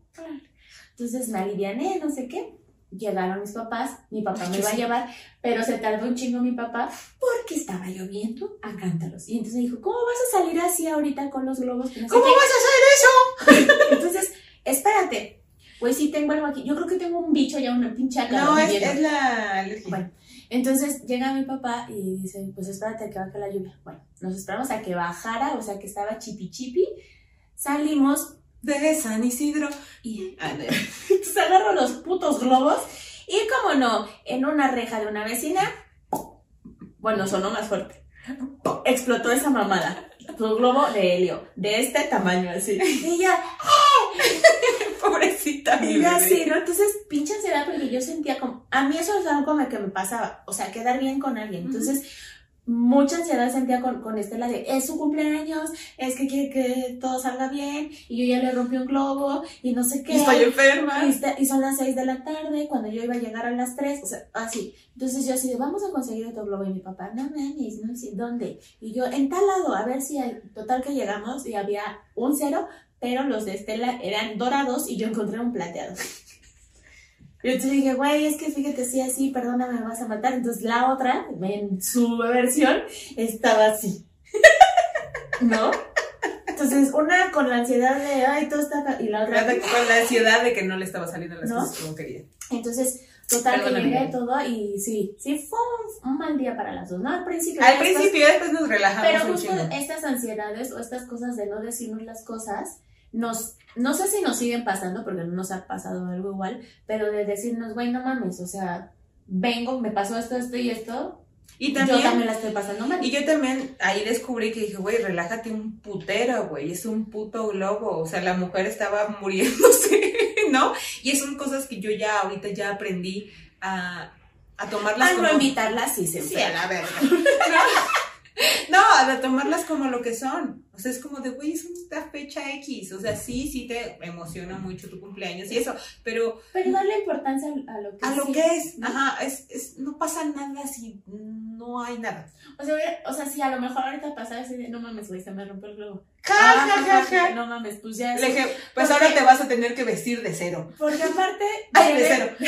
Entonces me aliviané, no sé qué. Llegaron mis papás, mi papá me iba a llevar, pero se tardó un chingo mi papá porque estaba lloviendo a cántaros. Y entonces dijo, ¿cómo vas a salir así ahorita con los globos? No sé ¿Cómo qué?". vas a hacer eso? Entonces, espérate. Pues sí tengo algo aquí. Yo creo que tengo un bicho ya, una pinche ácaro No, es, es la alergia. Bueno, entonces llega mi papá y dice, pues espérate a que baje la lluvia. Bueno, nos esperamos a que bajara, o sea que estaba chipi chipi. Salimos De San Isidro. y entonces agarro los putos globos y como no, en una reja de una vecina, bueno, sonó más fuerte. Explotó esa mamada. Tu globo de helio, de este tamaño así. Y ya, Pobrecita mi y ya así, ¿no? Entonces, pinche ansiedad porque yo sentía como, a mí eso es algo como que me pasaba, o sea, quedar bien con alguien. Entonces, mucha ansiedad sentía con, con Estela de, es su cumpleaños, es que quiere que todo salga bien, y yo ya le rompí un globo, y no sé qué. Y estoy enferma. Y, está- y son las 6 de la tarde, cuando yo iba a llegar a las 3, o sea, así. Entonces yo así de, vamos a conseguir otro globo. Y mi papá, no mames, no sé, ¿dónde? Y yo, en tal lado, a ver si hay. Total que llegamos y había un cero, pero los de Estela eran dorados y yo encontré un plateado. Y entonces dije, güey, es que fíjate, sí, así, perdóname, me vas a matar. Entonces la otra, en su versión, estaba así. ¿No? Entonces, una con la ansiedad de, ay, todo está... ca-", Y la otra... Con la ansiedad de que no le estaba saliendo las ¿No? cosas como quería. Entonces, total que llegué todo y sí, sí fue un, un mal día para las dos, ¿no? Al principio. Al principio, después nos relajamos Pero justo estas ansiedades o estas cosas de no decirnos las cosas, nos, no sé si nos siguen pasando, porque no nos ha pasado algo igual, pero de decirnos, güey, no mames, o sea, vengo, me pasó esto, esto y esto, Y yo también también, la estoy pasando mal. y yo también ahí descubrí que dije, güey, relájate un putero, güey, es un puto globo. O sea, la mujer estaba muriéndose, ¿no? Y son cosas que yo ya ahorita ya aprendí a, a tomarlas como... no invitarla, sí se Sí, a la verga. No, a tomarlas como lo que son. O sea, es como de, güey, es una fecha X. O sea, sí, sí te emociona mucho tu cumpleaños y eso, pero Pero darle importancia a lo que a lo que es, ¿no? ajá, es, es, no pasa nada si no hay nada. O sea, o sea, sí, a lo mejor ahorita pasaba así de, no mames, güey, se me rompió el globo. Ja, Ah, ja, ja, ja. No mames, pues ya Le es. dije, pues Porque- ahora te vas a tener que vestir de cero. Porque aparte. Ay, de cero.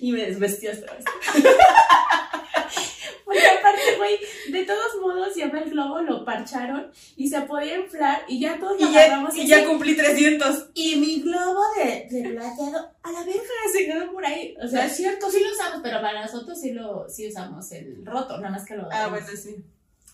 Y me desvestí otra vez. Porque aparte, güey, de todos modos, ya el globo lo parcharon y se podía inflar y ya todos lo y ya, y ya cumplí 300. Y mi globo de, de plateado, a la verga, se quedó por ahí. O sea, es cierto, sí lo usamos, pero para nosotros sí lo sí usamos el roto, nada más que lo. Ah, bueno, sí.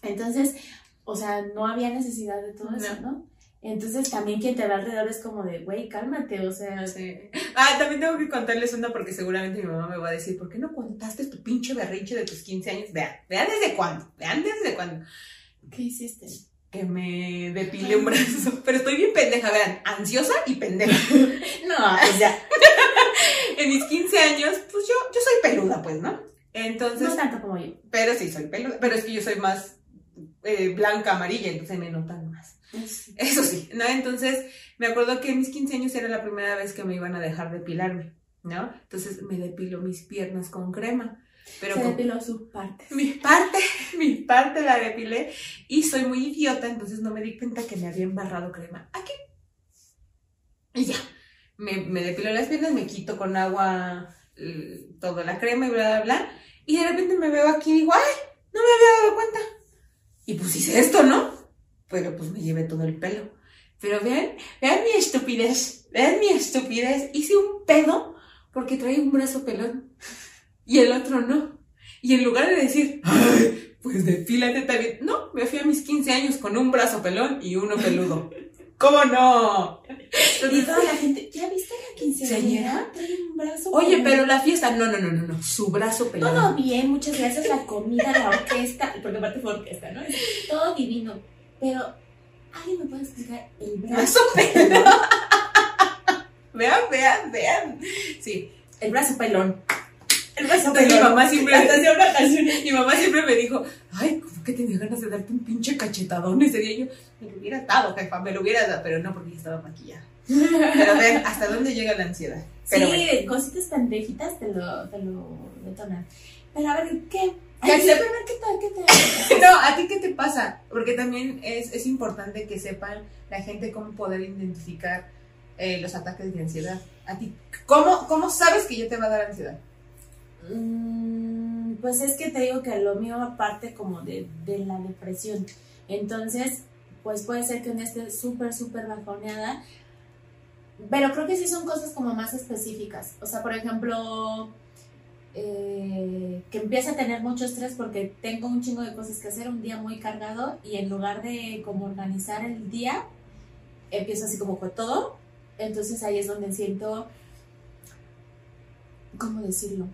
Entonces, o sea, no había necesidad de todo eso, ¿no? Entonces también quien te va alrededor es como de, güey, cálmate, o sea. Sí. Ah, también tengo que contarles una porque seguramente mi mamá me va a decir, ¿por qué no contaste tu pinche berrinche de tus 15 años? Vean, vean desde cuándo, vean desde cuándo. ¿Qué hiciste? Que me depilé un brazo. Pero estoy bien pendeja, vean, ansiosa y pendeja. no, pues ya. en mis 15 años, pues yo, yo soy peluda, pues, ¿no? Entonces. No tanto como yo. Pero sí, soy peluda. Pero es que yo soy más eh, blanca, amarilla, entonces me notan más. Eso sí, ¿no? Entonces, me acuerdo que en mis 15 años era la primera vez que me iban a dejar depilarme, ¿no? Entonces me depilo mis piernas con crema. Pero Se depiló sus partes. Mi parte, mi parte la depilé y soy muy idiota, entonces no me di cuenta que me había embarrado crema aquí. Y ya, me, me depilo las piernas, me quito con agua eh, toda la crema y bla, bla, bla. Y de repente me veo aquí y digo, ¡ay! No me había dado cuenta. Y pues hice esto, ¿no? pero pues me llevé todo el pelo. Pero vean, vean mi estupidez, vean mi estupidez. Hice un pedo porque traía un brazo pelón y el otro no. Y en lugar de decir, pues depílate también, no, me fui a mis 15 años con un brazo pelón y uno peludo. ¿Cómo no? y toda la gente, ¿ya viste la quinceañera? Trae un brazo Oye, pero la fiesta, no, no, no, no, no, su brazo pelón. Todo bien, muchas gracias, la comida, la orquesta, porque aparte fue orquesta, ¿no? Todo divino. Pero, ¿alguien me puede explicar el brazo pelón? vean, vean, vean. Sí, el brazo pelón. Pelón. Mi mamá siempre, mi mamá siempre me dijo, ay, como que tenía ganas de darte un pinche cachetadón ese día. yo, me lo hubiera dado, jefa, me lo hubiera dado, pero no porque ya estaba maquillada. Pero ven, ¿hasta dónde llega la ansiedad? sí, cositas pendejitas te lo, te lo detonan. Pero a ver, ¿qué? ¿Qué, ¿Qué tal? ¿Qué tal? no, ¿a ti qué te pasa? Porque también es, es importante que sepan la gente cómo poder identificar eh, los ataques de ansiedad. ¿A ti cómo, cómo sabes que ya te va a dar ansiedad? Mm, pues es que te digo que lo mío aparte como de, de la depresión. Entonces, pues puede ser que en esté súper, súper bajoneada. Pero creo que sí son cosas como más específicas. O sea, por ejemplo, eh, que empieza a tener mucho estrés porque tengo un chingo de cosas que hacer, un día muy cargado y en lugar de como organizar el día, empiezo así como con todo. Entonces ahí es donde siento, ¿cómo decirlo?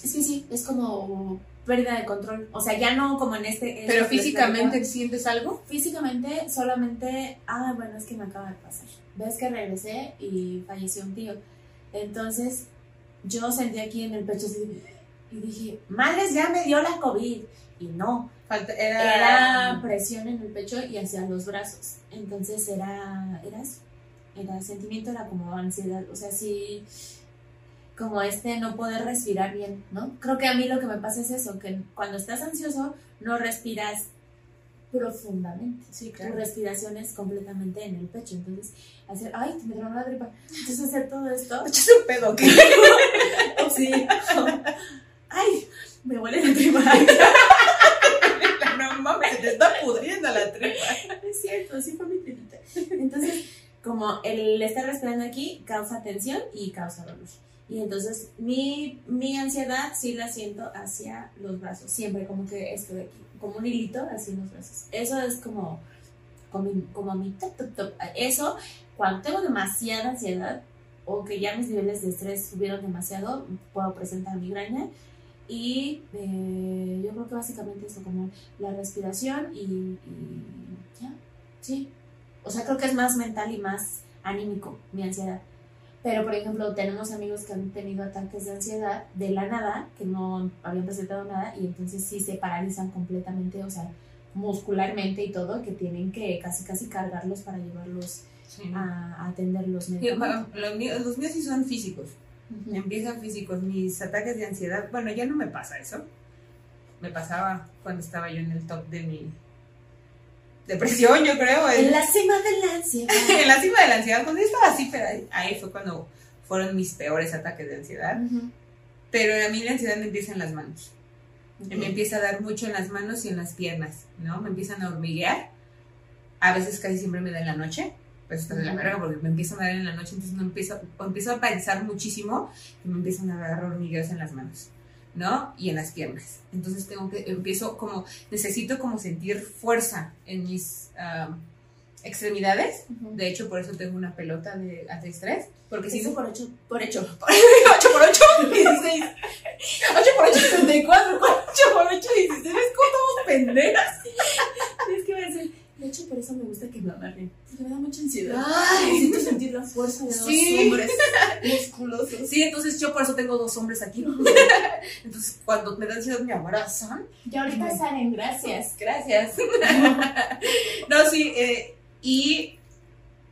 Que sí, es como pérdida de control. O sea, ya no como en este... ¿Pero físicamente sientes algo? Físicamente solamente, ah, bueno, es que me acaba de pasar. Ves que regresé y falleció un tío. Entonces, yo sentí aquí en el pecho así, y dije, madres, ya me dio la COVID. Y no, Falta, era... presión en el pecho y hacia los brazos. Entonces era, era eso, era sentimiento, era como ansiedad, o sea, sí, como este no poder respirar bien, ¿no? Creo que a mí lo que me pasa es eso, que cuando estás ansioso no respiras profundamente. Sí, claro. Tu respiración es completamente en el pecho. Entonces, hacer, ay, me dio la gripa. Entonces, hacer todo esto. ¿Echas un pedo qué? sí. ay, me huele la tripa. no mames, te está pudriendo la tripa. Es cierto, así fue mi tripita. Entonces, como el estar respirando aquí causa tensión y causa dolor. Y entonces mi, mi ansiedad sí la siento hacia los brazos, siempre como que estoy aquí como un hilito así los brazos. Eso es como, como, como mi top, top, top. Eso, cuando tengo demasiada ansiedad o que ya mis niveles de estrés subieron demasiado, puedo presentar migraña. Y eh, yo creo que básicamente eso, como la respiración y, y ya, sí. O sea, creo que es más mental y más anímico mi ansiedad. Pero, por ejemplo, tenemos amigos que han tenido ataques de ansiedad de la nada, que no habían presentado nada, y entonces sí se paralizan completamente, o sea, muscularmente y todo, que tienen que casi casi cargarlos para llevarlos a, atender los los, míos, los míos sí son físicos. Empiezan físicos. Mis ataques de ansiedad, bueno, ya no me pasa eso. Me pasaba cuando estaba yo en el top de mi depresión, yo creo. En la cima de la ansiedad. en la cima de la ansiedad, cuando estaba así, pero ahí, fue cuando fueron mis peores ataques de ansiedad. Pero a mí la ansiedad me empieza en las manos. Me empieza a dar mucho en las manos y en las piernas, ¿no? Me empiezan a hormiguear. A veces casi siempre me da en la noche. Pues está de la verga porque me empiezan a dar en la noche, entonces no empiezo, empiezo a pensar muchísimo y me empiezan a agarrar hormigueos en las manos. ¿No? Y en las piernas. Entonces tengo que, empiezo como, necesito como sentir fuerza en mis ah, extremidades. De hecho, por eso tengo una pelota de estrés Porque si no... por 8, por hecho. 8 por 8, 16. 8 por 8, 64. 8 por 8, 16. ¿Ves cómo pendejas? Es que voy a decir, de hecho, por eso me gusta que me amarren. Porque me da mucha ansiedad. Ay, necesito sentir la fuerza de dos hombres musculosos. Sí, entonces yo por eso tengo dos hombres aquí. Cuando me da ansiedad me abrazan. Ya ahorita salen, gracias. Gracias. no, sí, eh, y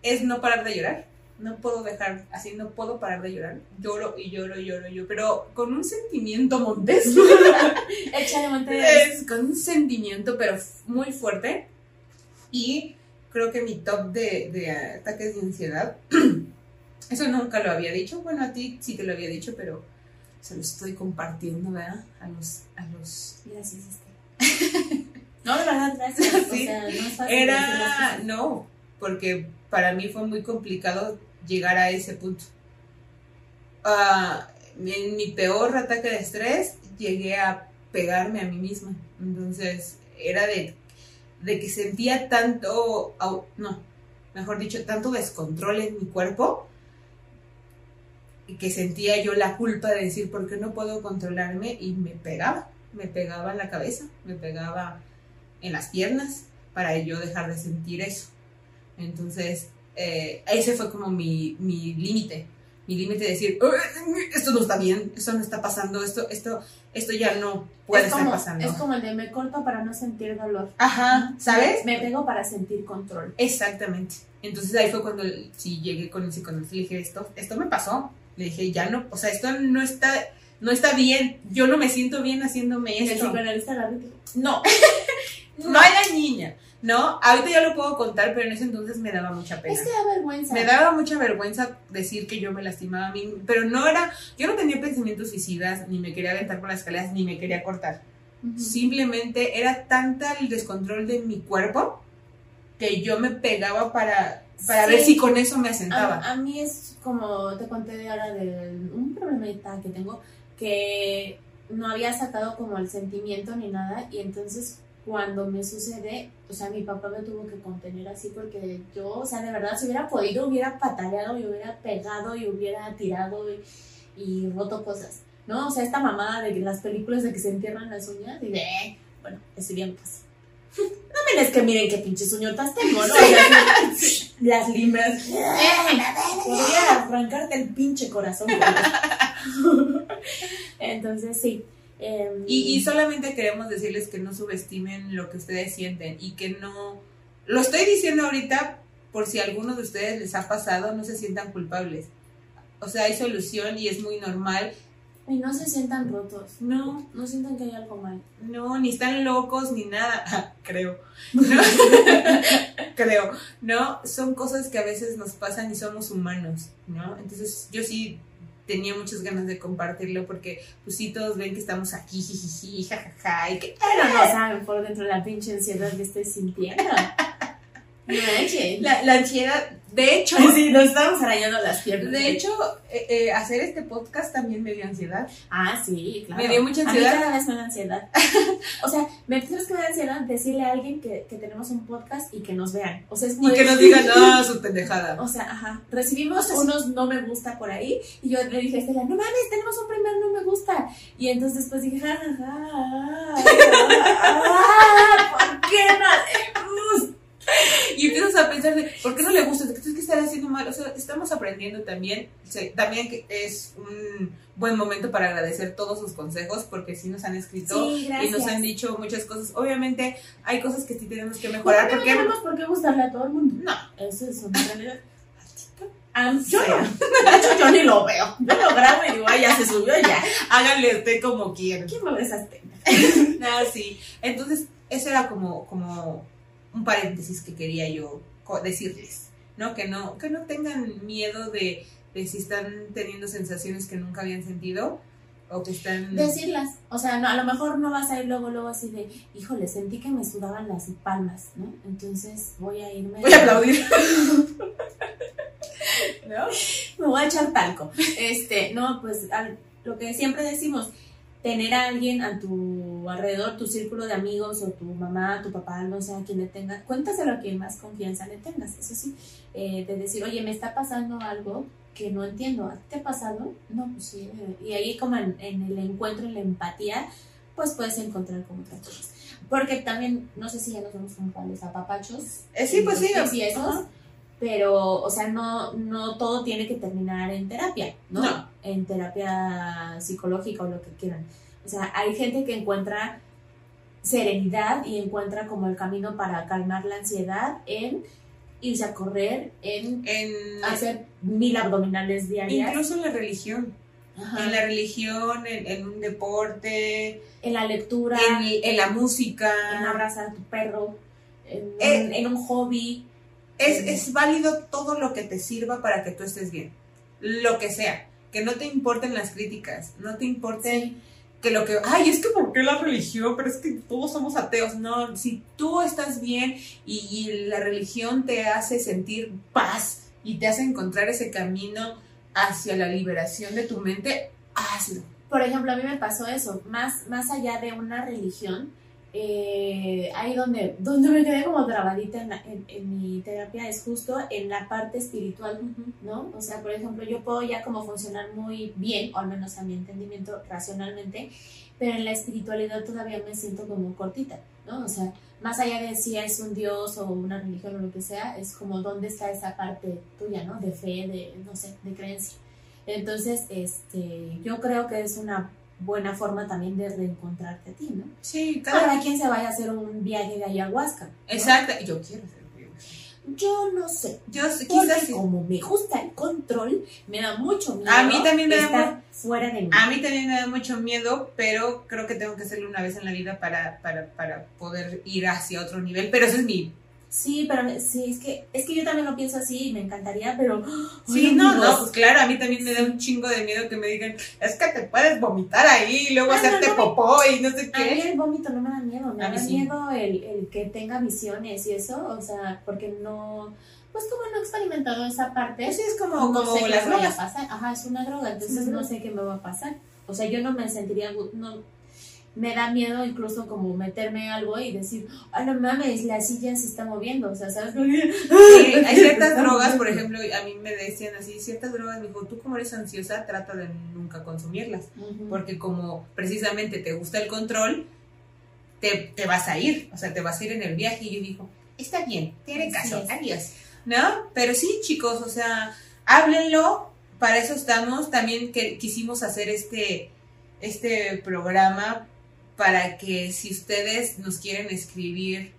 es no parar de llorar. No puedo dejar, así no puedo parar de llorar. Lloro y lloro y lloro, yo, pero con un sentimiento montés. Échale montés. Es con un sentimiento, pero muy fuerte y creo que mi top de, ataques de ansiedad, eso nunca lo había dicho. Bueno, a ti sí te lo había dicho, pero se lo estoy compartiendo, ¿verdad? A los... A los... Gracias, este. no, de verdad, gracias. O sea, no es fácil Era... No, porque para mí fue muy complicado llegar a ese punto. Uh, en mi peor ataque de estrés llegué a pegarme a mí misma. Entonces era de de que sentía tanto, no, mejor dicho, tanto descontrol en mi cuerpo, que sentía yo la culpa de decir, ¿por qué no puedo controlarme? Y me pegaba, me pegaba en la cabeza, me pegaba en las piernas para yo dejar de sentir eso. Entonces, eh, ese fue como mi, mi límite mi límite de decir, esto no está bien, esto no está pasando, esto, esto, esto ya no puede estar pasando. Es como el de me corto para no sentir dolor. Ajá, ¿sabes? Me pego para sentir control. Exactamente. Entonces ahí fue cuando sí llegué con el psicoanalista y dije, esto, esto me pasó. Le dije, ya no, o sea, esto no está, no está bien, yo no me siento bien haciéndome esto. ¿El psicoanalista la No, no, hay la niña. ¿no? Ahorita ya lo puedo contar, pero en ese entonces me daba mucha pena. Es que da vergüenza. Me daba mucha vergüenza decir que yo me lastimaba a mí, pero no era, yo no tenía pensamientos suicidas, ni me quería aventar por las escaleras, ni me quería cortar. Simplemente era tanta el descontrol de mi cuerpo que yo me pegaba para, para ver si con eso me asentaba. A, mí es como te conté de ahora de un problemita que tengo que no había sacado como el sentimiento ni nada y entonces cuando me sucede, o sea, mi papá me tuvo que contener así porque yo, o sea, de verdad, si hubiera podido, hubiera pataleado y hubiera pegado y hubiera tirado y, roto cosas, ¿no? O sea, esta mamada de las películas de que se entierran las uñas y de, eh, bueno, eso bien pasa. No me que miren qué pinches uñotas tengo, ¿no? las limas. Podría arrancarte el pinche corazón. Entonces, sí. Em, y, solamente queremos decirles que no subestimen lo que ustedes sienten y que no... Lo estoy diciendo ahorita por si a alguno de ustedes les ha pasado, no se sientan culpables. O sea, hay solución y es muy normal. Y no se sientan rotos. No. No sientan que hay algo mal. No, ni están locos ni nada. creo. creo. No, son cosas que a veces nos pasan y somos humanos, ¿no? Entonces yo sí tenía muchas ganas de compartirlo porque pues sí todos ven que estamos aquí jijiji jajaja y que pero no saben por dentro la pinche ansiedad que estoy sintiendo la, la ansiedad de hecho, sí, nos estamos arañando las piernas. De hecho, eh, eh, hacer este podcast también me dio ansiedad. Ah, sí, claro. Me dio mucha ansiedad. A mí cada vez me da ansiedad. o sea, me tienes que dar ansiedad decirle a alguien que, que, tenemos un podcast y que nos vean. O sea, es Y que nos digan, no, su pendejada. O sea, ajá. Recibimos unos no me gusta por ahí y yo le dije a Estela, no mames, tenemos un primer no me gusta. Y entonces después dije, ja, ja, ja, ¿por qué no? y empiezas a pensar de, ¿por qué no le gusta? ¿Qué tienes que estar haciendo mal? O sea, estamos aprendiendo también. también que es un buen momento para agradecer todos sus consejos porque sí nos han escrito y nos han dicho muchas cosas. Obviamente hay cosas que sí tenemos que mejorar. ¿Por qué no tenemos por qué gustarle a todo el mundo? No. Eso es una realidad. yo no. De hecho, yo ni lo veo. Yo lo grabo y digo, ay, ya se subió ya. Háganle usted como quieran. ¿Quién me ve esas no, sí. Entonces, eso era como, como un paréntesis que quería yo decirles, ¿no? Que no, que no tengan miedo de, si están teniendo sensaciones que nunca habían sentido, o que están... Decirlas. O sea, no, a lo mejor no vas a ir luego, luego así de, híjole, sentí que me sudaban las palmas, ¿no? Entonces voy a irme. Voy a aplaudir. ¿No? Me voy a echar talco. Este, no, pues lo que siempre decimos, tener a alguien a tu alrededor, tu círculo de amigos o tu mamá, tu papá, no sé a quien le tenga, cuéntaselo a quien más confianza le tengas, eso sí, eh, de decir, oye, me está pasando algo que no entiendo, ¿a ti te ha pasado? No, pues sí, eh, y ahí como en, el encuentro, en la empatía, pues puedes encontrar como otras cosas. Porque también, no sé si ya nos vamos con los apapachos. Eh, sí, pues sí. Sí, esos pero, o sea, no, no todo tiene que terminar en terapia, ¿no? En terapia psicológica o lo que quieran. O sea, hay gente que encuentra serenidad y encuentra como el camino para calmar la ansiedad en irse a correr, en, hacer mil abdominales diarias. Incluso en la religión. En la religión, en, un deporte. En la lectura. En, la música. En abrazar a tu perro. En, eh, en un hobby. Es, válido todo lo que te sirva para que tú estés bien. Lo que sea. Que no te importen las críticas. No te importe que lo que. Ay, es que ¿por qué la religión? Pero es que todos somos ateos. No, si tú estás bien y, la religión te hace sentir paz y te hace encontrar ese camino hacia la liberación de tu mente, hazlo. Por ejemplo, a mí me pasó eso. Más, más allá de una religión eh, ahí donde, donde me quedé como trabadita en, en, mi terapia es justo en la parte espiritual, ¿no? O sea, por ejemplo, yo puedo ya como funcionar muy bien, o al menos a mi entendimiento racionalmente, pero en la espiritualidad todavía me siento como cortita, ¿no? O sea, más allá de si es un dios o una religión o lo que sea, es como dónde está esa parte tuya, ¿no? De fe, de, no sé, de creencia. Entonces, este, yo creo que es una buena forma también de reencontrarte a ti, ¿no? Sí, cada, quien se vaya a hacer un viaje de ayahuasca. Exacto, yo quiero hacer yo no sé. Yo quizás como me gusta el control, me da mucho miedo. A mí también me da fuera de mí. A mí también me da mucho miedo, pero creo que tengo que hacerlo una vez en la vida para, para, para poder ir hacia otro nivel. Pero ese es mi Sí, pero sí, es que, es que yo también lo pienso así y me encantaría, pero... Sí, no, no, pues claro, a mí también me da un chingo de miedo que me digan, es que te puedes vomitar ahí y luego hacerte popó y no sé qué. A mí el vómito no me da miedo, me da miedo el, el que tenga visiones y eso, o sea, porque no pues como no he experimentado esa parte. Sí, es como, como las drogas. Ajá, es una droga, entonces no sé qué me va a pasar. O sea, yo no me sentiría, no, me da miedo incluso como meterme algo y decir, ah, no mames, la silla se está moviendo, o sea, ¿sabes? Sí, hay ciertas drogas, por ejemplo, a mí me decían así, ciertas drogas, me dijo, tú como eres ansiosa, trata de nunca consumirlas, porque como precisamente te gusta el control, te, te, vas a ir, o sea, te vas a ir en el viaje, y yo digo, está bien, tiene caso, adiós, ¿no? Pero sí, chicos, o sea, háblenlo, para eso estamos, también que quisimos hacer este este programa para que si ustedes nos quieren escribir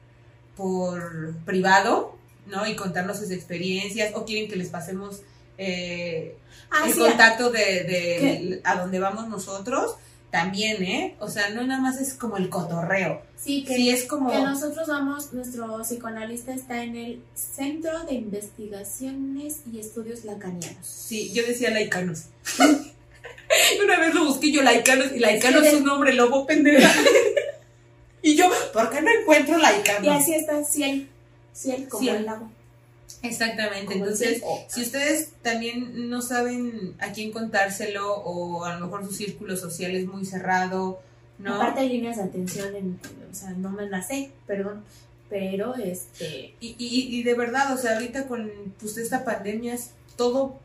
por privado, ¿no? Y contarnos sus experiencias o quieren que les pasemos eh, ah, el contacto de, a donde vamos nosotros, también, ¿eh? O sea, no nada más es como el cotorreo. Sí, que, es como... que nosotros vamos, nuestro psicoanalista está en el Centro de Investigaciones y Estudios Lacanianos. Sí, yo decía laicanos. Una vez lo busqué yo, Laicano, y Laicano es, un nombre lobo pendeja. y yo, ¿por qué no encuentro Laicano? Y así está Ciel, Ciel como el lago. Exactamente, entonces si ustedes también no saben a quién contárselo o a lo mejor su círculo social es muy cerrado, ¿no? Aparte hay líneas de atención, en, o sea, no me las sé, perdón, pero este... Y, y, y de verdad, o sea, ahorita con pues, esta pandemia todo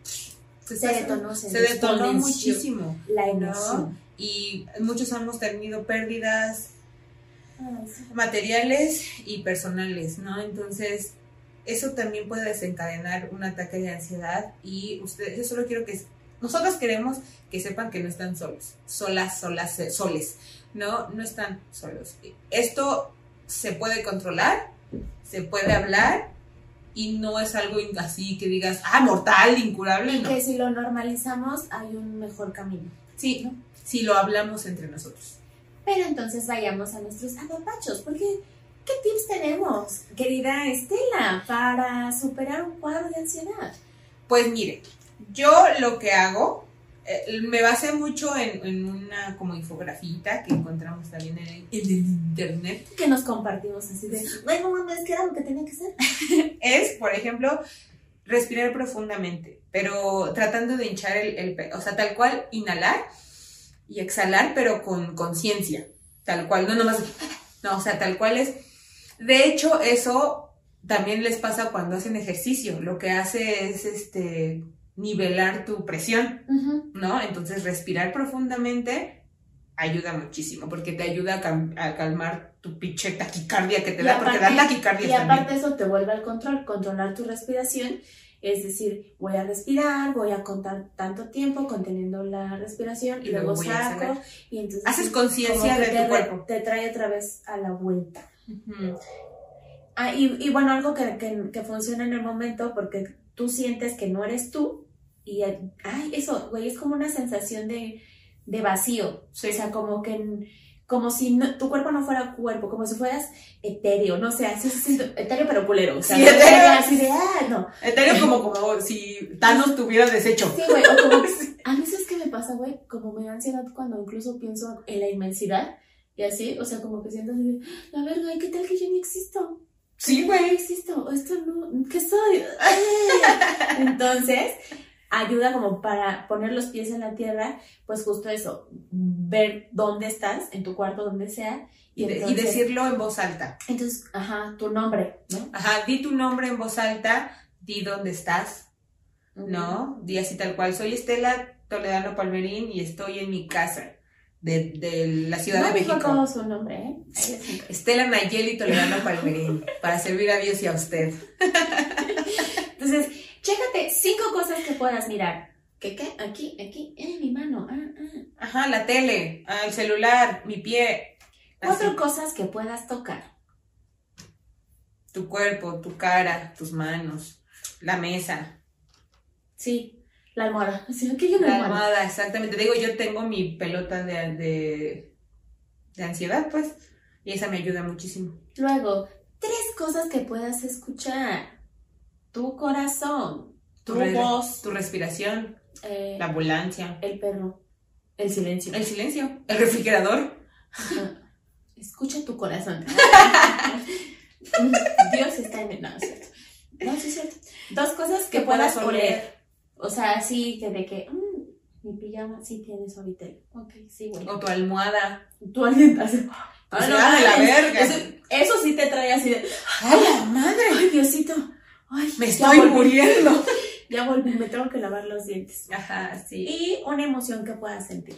se, detonó, se, detonó muchísimo. La emoción. Y muchos hemos tenido pérdidas materiales y personales, ¿no? Entonces, eso también puede desencadenar un ataque de ansiedad y ustedes, yo solo quiero que nosotros queremos que sepan que no están solos, solas, solas, soles, no, no están solos. Esto se puede controlar, se puede hablar y no es algo así que digas, ah, mortal, incurable. Y que si lo normalizamos hay un mejor camino. Sí, si lo hablamos entre nosotros. Pero entonces vayamos a nuestros apapachos, porque ¿qué tips tenemos, querida Estela, para superar un cuadro de ansiedad? Pues mire, yo lo que hago eh, me basé mucho en, en una como infografita que encontramos también en, en el internet. Que nos compartimos así de, bueno, mames, ¿qué era lo que tenía que ser? Es, por ejemplo, respirar profundamente, pero tratando de hinchar el, el o sea, tal cual, inhalar y exhalar, pero con conciencia, tal cual, no nomás, no, o sea, tal cual es. De hecho, eso también les pasa cuando hacen ejercicio, lo que hace es, este, nivelar tu presión. ¿no? Entonces respirar profundamente ayuda muchísimo porque te ayuda a, calmar tu pinche taquicardia que te Y da, porque da taquicardia Y también. aparte eso te vuelve al control, controlar tu respiración, es decir, voy a respirar, voy a contar tanto tiempo conteniendo la respiración y, Y luego saco y entonces Haces conciencia de tu cuerpo. te trae otra vez a la vuelta. Ah, y, y bueno, algo que, que, que funciona en el momento porque tú sientes que no eres tú y, ay, eso, güey, es como una sensación de, de vacío. Sí. O sea, como que, como si no- tu cuerpo no fuera cuerpo, como si fueras etéreo, no sé, así se siente, etéreo pero culero. O sea, Sí, no etéreo. así de, ah, no. Etéreo como, como si Thanos tuviera desecho. Sí, güey, o como, a ¿sabes qué me pasa, güey? Como me da ansiedad cuando incluso pienso en la inmensidad y así, o sea, como que siento así de, la verga, ¿y qué tal que yo ni existo? Sí, no güey. existo, o esto no, ¿qué soy? ¡Ay! Entonces, ayuda como para poner los pies en la tierra, pues justo eso, ver dónde estás, en tu cuarto, donde sea, y, Y, de- y entonces, decirlo en voz alta. entonces, ajá, tu nombre, ¿no? Ajá, di tu nombre en voz alta, di dónde estás, ¿no? Di así tal cual. Soy Estela Toledano Palmerín y estoy en mi casa de, de la Ciudad No de México. todo su nombre, ¿eh? Estela Nayeli Toledano Palmerín, para servir a Dios y a usted. Entonces, chécate cinco cosas que puedas mirar. ¿Qué qué? Aquí, aquí, en mi mano. Ah, ah. Ajá, la tele, ah, el celular, mi pie. Así. Cuatro cosas que puedas tocar. Tu cuerpo, tu cara, tus manos, la mesa, Sí, la almohada. Sí, aquí hay una la almohada. almohada, exactamente. Digo, yo tengo mi pelota de, de, de ansiedad, pues, y esa me ayuda muchísimo. Luego, tres cosas que puedas escuchar. Tu corazón, tu, voz, tu respiración, eh, la ambulancia, el perro, el silencio. el silencio, el refrigerador. Escucha tu corazón. Dios está en el... No, es cierto. No, sí es cierto. Dos cosas que, Que puedas oler. oler. O sea, así que de que... mm, mi pijama sí tiene suavitel. Ok, sí, güey. O tu almohada. Tu orientación. Pues ya de la verga. Eso, eso sí te trae así de... ¡Ay, la madre! Ay, Diosito. Ay, Me estoy volví. muriendo. Ya volví, me tengo que lavar los dientes. Ajá, sí. Y una emoción que puedas sentir.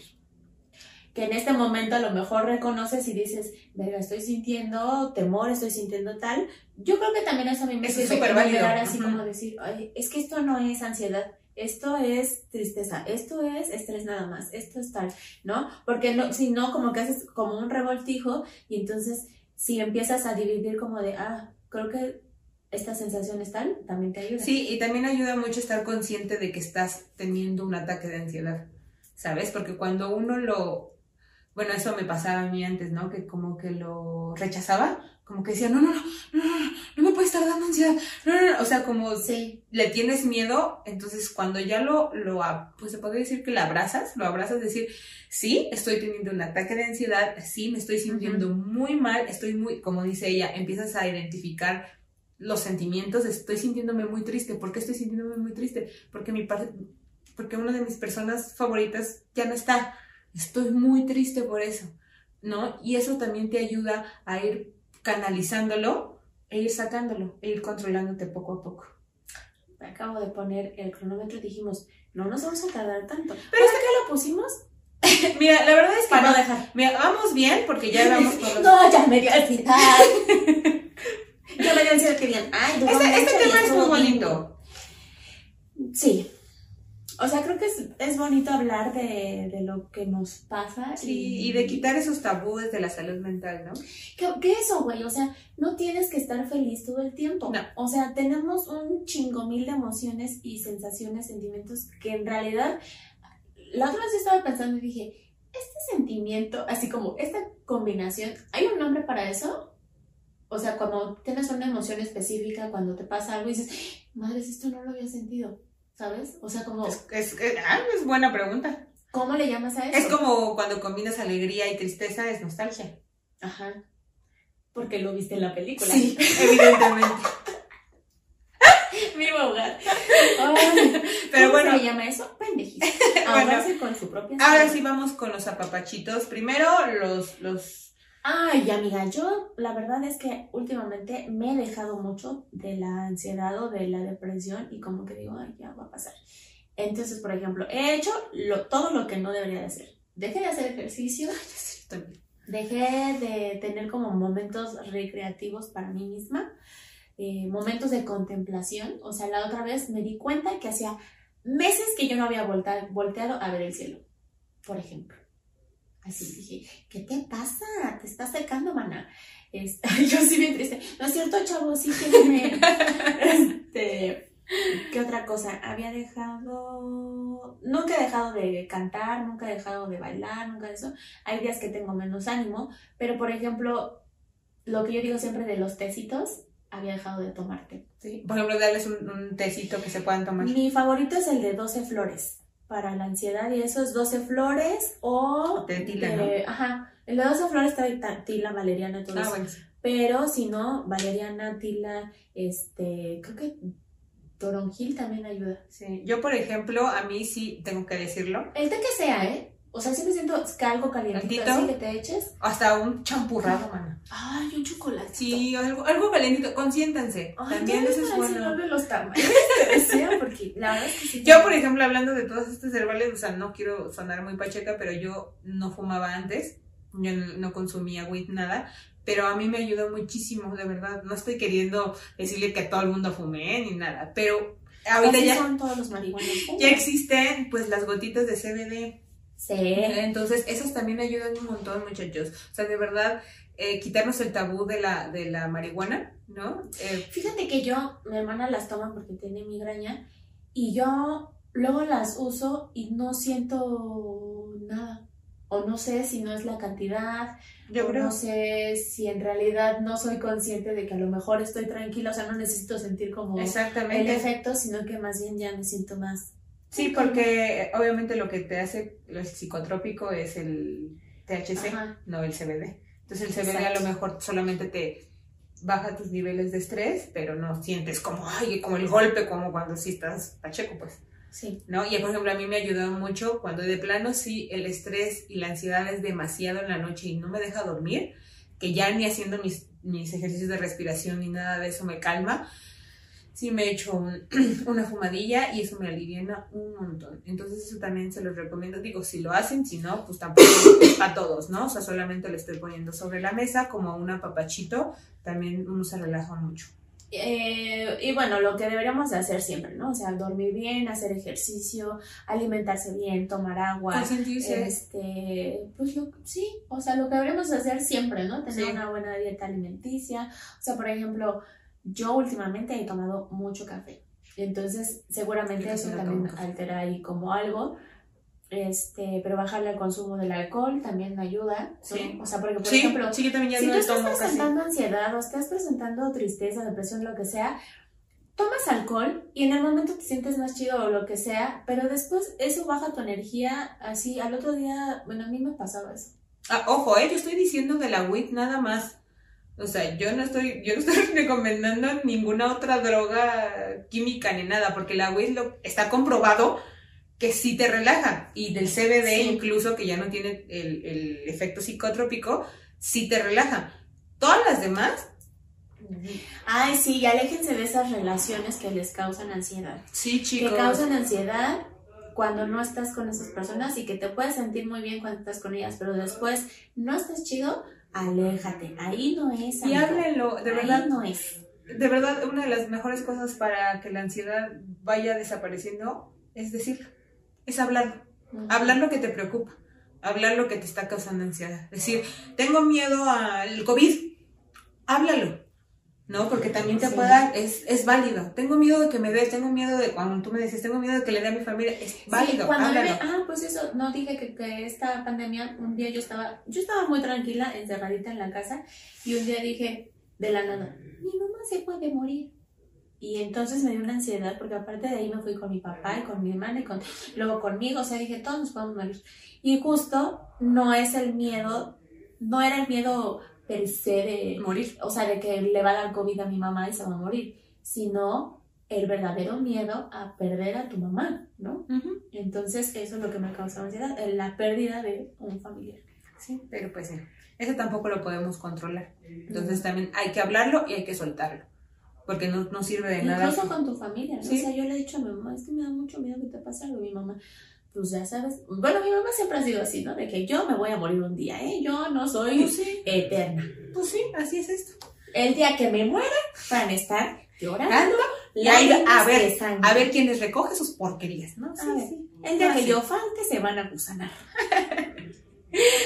Que en este momento a lo mejor reconoces y dices, verga, estoy sintiendo temor, estoy sintiendo tal. Yo creo que también eso a mí me es súper válido. llegar así como decir, Ay, es que esto no es ansiedad, esto es tristeza, esto es estrés nada más, esto es tal, ¿no? Porque no, si no, como que haces como un revoltijo y entonces si empiezas a dividir como de, ah, creo que esta sensación es tal, también te ayuda. Sí, y también ayuda mucho estar consciente de que estás teniendo un ataque de ansiedad, ¿sabes? Porque cuando uno lo, bueno, eso me pasaba a mí antes, ¿no? Que como que lo rechazaba, como que decía, no, no, no, no, no, no, no me puede estar dando ansiedad, no, no, no, o sea, como Sí, le tienes miedo, entonces cuando ya lo, lo, pues se puede decir que lo abrazas, lo abrazas, decir, sí, estoy teniendo un ataque de ansiedad, sí, me estoy sintiendo muy mal, estoy muy, como dice ella, empiezas a identificar los sentimientos, estoy sintiéndome muy triste, ¿por qué estoy sintiéndome muy triste? Porque mi porque una de mis personas favoritas ya no está, estoy muy triste por eso, ¿no? Y eso también te ayuda a ir canalizándolo e ir sacándolo, e ir controlándote poco a poco. acabo de poner el cronómetro y dijimos, no nos vamos a tardar tanto. Pero es que lo pusimos Mira, la verdad es que para no dejar. mira, vamos bien porque ya vamos por los... No, ya me dio ansiedad. ya me ansiedad que digan, ay, Este, este y tema es muy bien". bonito. Sí. O sea, creo que es, es bonito hablar de, de lo que nos pasa. Sí, y de quitar esos tabúes de la salud mental, ¿no? ¿Qué, qué eso, güey? O sea, no tienes que estar feliz todo el tiempo. No. O sea, tenemos un chingo mil de emociones y sensaciones, sentimientos que en realidad. La otra vez yo estaba pensando y dije, este sentimiento, así como esta combinación, ¿hay un nombre para eso? O sea, cuando tienes una emoción específica, cuando te pasa algo y dices, madres, esto no lo había sentido. ¿sabes? O sea, como, Es, es, es- ah, es buena pregunta. ¿cómo le llamas a eso? Es como cuando combinas alegría y tristeza, es nostalgia. Ajá. Porque lo viste en la película. Sí, evidentemente. Me iba a ahogar. Ay, Pero ¿cómo bueno, se llama eso? Pendejito. Bueno. Ahogarse con su propia ahora sí vamos con los apapachitos. Primero, los, los Ay, amiga, yo la verdad es que últimamente me he dejado mucho de la ansiedad o de la depresión y como que digo, ay, ya va a pasar. Entonces, por ejemplo, he hecho lo- todo lo que no debería de hacer. Dejé de hacer ejercicio, dejé de tener como momentos recreativos para mí misma, eh, momentos de contemplación. O sea, la otra vez me di cuenta que hacía meses que yo no había volta- volteado a ver el cielo, por ejemplo. Así dije, ¿qué te pasa? Te estás secando, mana. Este, yo sí bien triste. No es cierto, chavo, sí que me... este, ¿Qué otra cosa? Había dejado... Nunca he dejado de cantar, nunca he dejado de bailar, nunca de eso. Hay días que tengo menos ánimo, pero por ejemplo, lo que yo digo siempre de los tecitos, había dejado de tomar té. Sí. Por ejemplo, darles un, un tecito que se puedan tomar. Mi favorito es el de 12 flores para la ansiedad y eso es 12 flores o... De tila, de- Ajá, el de 12 flores trae tila, valeriana, todo Ah, eso. bueno. Pero si no, valeriana, tila, este, creo que toronjil también ayuda. Sí. Yo, por ejemplo, a mí sí tengo que decirlo. El té que sea, ¿eh? O sea, siempre siento que algo calientito ¿Tantito? así que te eches. Hasta un champurrado, mana. Ay, un chocolate. Sí, algo, algo calientito. Consiéntanse. También eso es bueno. de los que deseo, porque la verdad es que sí. Yo, por ejemplo, hablando de todos estos herbales, o sea, no quiero sonar muy pacheca, pero yo no fumaba antes, yo no, consumía weed, nada, pero a mí me ayudó muchísimo, de verdad. No estoy queriendo decirle que a todo el mundo fume ni nada, pero ahorita Así ya, son todos los marihuanos. ya existen pues las gotitas de CBD. Sí. Entonces, esas también ayudan un montón, muchachos. O sea, de verdad, eh, quitarnos el tabú de la, de la marihuana, ¿no? Eh, Fíjate que yo, mi hermana las toma porque tiene migraña y yo luego las uso y no siento nada. O no sé si no es la cantidad, yo o creo. no sé si en realidad no soy consciente de que a lo mejor estoy tranquila, o sea, no necesito sentir como el efecto, sino que más bien ya me siento más. Sí, porque eh, obviamente lo que te hace el psicotrópico es el THC, Ajá. no el CBD. Entonces el CBD a Exacto. lo mejor solamente te baja tus niveles de estrés, pero no sientes como, ay, como el golpe, como cuando sí estás pacheco, pues, Sí. ¿no? Y por ejemplo, a mí me ha ayudado mucho cuando de plano sí el estrés y la ansiedad es demasiado en la noche y no me deja dormir, que ya ni haciendo mis, mis ejercicios de respiración ni nada de eso me calma. Sí me echo un- una fumadilla y eso me aliviana un montón. Entonces eso también se los recomiendo. Digo, si lo hacen, si no, pues tampoco a todos, ¿no? O sea, solamente le estoy poniendo sobre la mesa como un apapachito. También uno se relaja mucho. Eh, y bueno, lo que deberíamos de hacer siempre, ¿no? O sea, dormir bien, hacer ejercicio, alimentarse bien, tomar agua. Consentirse. Este, pues lo, sí, o sea, lo que deberíamos de hacer siempre, ¿no? Tener Sí. una buena dieta alimenticia. O sea, por ejemplo, yo últimamente he tomado mucho café. Entonces, seguramente eso también altera ahí como algo. Este, pero bajarle el consumo del alcohol también ayuda. ¿no? Sí. O sea, porque por Sí, ejemplo, sí, si no tú estás tomo casi. presentando ansiedad o estás presentando tristeza, depresión, lo que sea, tomas alcohol y en el momento te sientes más chido o lo que sea, pero después eso baja tu energía así. Al otro día, bueno, a mí me pasaba eso. Ah, ojo, eh, yo estoy diciendo de la WIT nada más. O sea, yo no estoy, yo no estoy recomendando ninguna otra droga química ni nada, porque la WIT lo, está comprobado que sí te relaja. Y del CBD Sí. incluso, que ya no tiene el, el efecto psicotrópico, sí te relaja. Todas las demás, Ay, sí, y aléjense de esas relaciones que les causan ansiedad. sí, chicos. Que causan ansiedad cuando no estás con esas personas y que te puedes sentir muy bien cuando estás con ellas, pero después no estás chido, aléjate. Ahí no es. Y háblenlo, de Ahí verdad. no es. de verdad, una de las mejores cosas para que la ansiedad vaya desapareciendo es decir, es hablarlo. Hablar lo que te preocupa, hablar lo que te está causando ansiedad. Decir, tengo miedo al COVID, háblalo. ¿No? Porque también te Sí. puede dar, es, es válido. Tengo miedo de que me dé, tengo miedo de, cuando tú me decías, tengo miedo de que le dé a mi familia, es válido, Sí, cuando ah, pues eso, no dije que, que esta pandemia, un día yo estaba, yo estaba muy tranquila, encerradita en la casa, y un día dije, de la nada, mi mamá se puede morir. Y entonces me dio una ansiedad porque aparte de ahí me fui con mi papá y con mi hermana y con, luego conmigo, o sea, dije, todos nos podemos morir. Y justo no es el miedo, no era el miedo per se de Morir. o sea, de que le va a dar COVID a mi mamá y se va a morir, sino el verdadero miedo a perder a tu mamá, ¿no? Entonces eso es lo que me causa ansiedad, la pérdida de un familiar. Sí, pero pues sí, eso tampoco lo podemos controlar. Entonces también hay que hablarlo y hay que soltarlo. Porque no, no sirve de nada. Incluso con tu familia, ¿no? Sí. O sea, yo le he dicho a mi mamá, es que me da mucho miedo que te pase algo. Mi mamá, pues ya sabes. Bueno, mi mamá siempre ha sido así, ¿no? De que yo me voy a morir un día, ¿eh? Yo no soy Pues sí, eterna. pues sí, así es esto. El día que me muera, van a estar llorando. Y ahí, a ver, a ver quién les recoge sus porquerías, ¿no? A ver, El día que yo falte, se van a gusanar.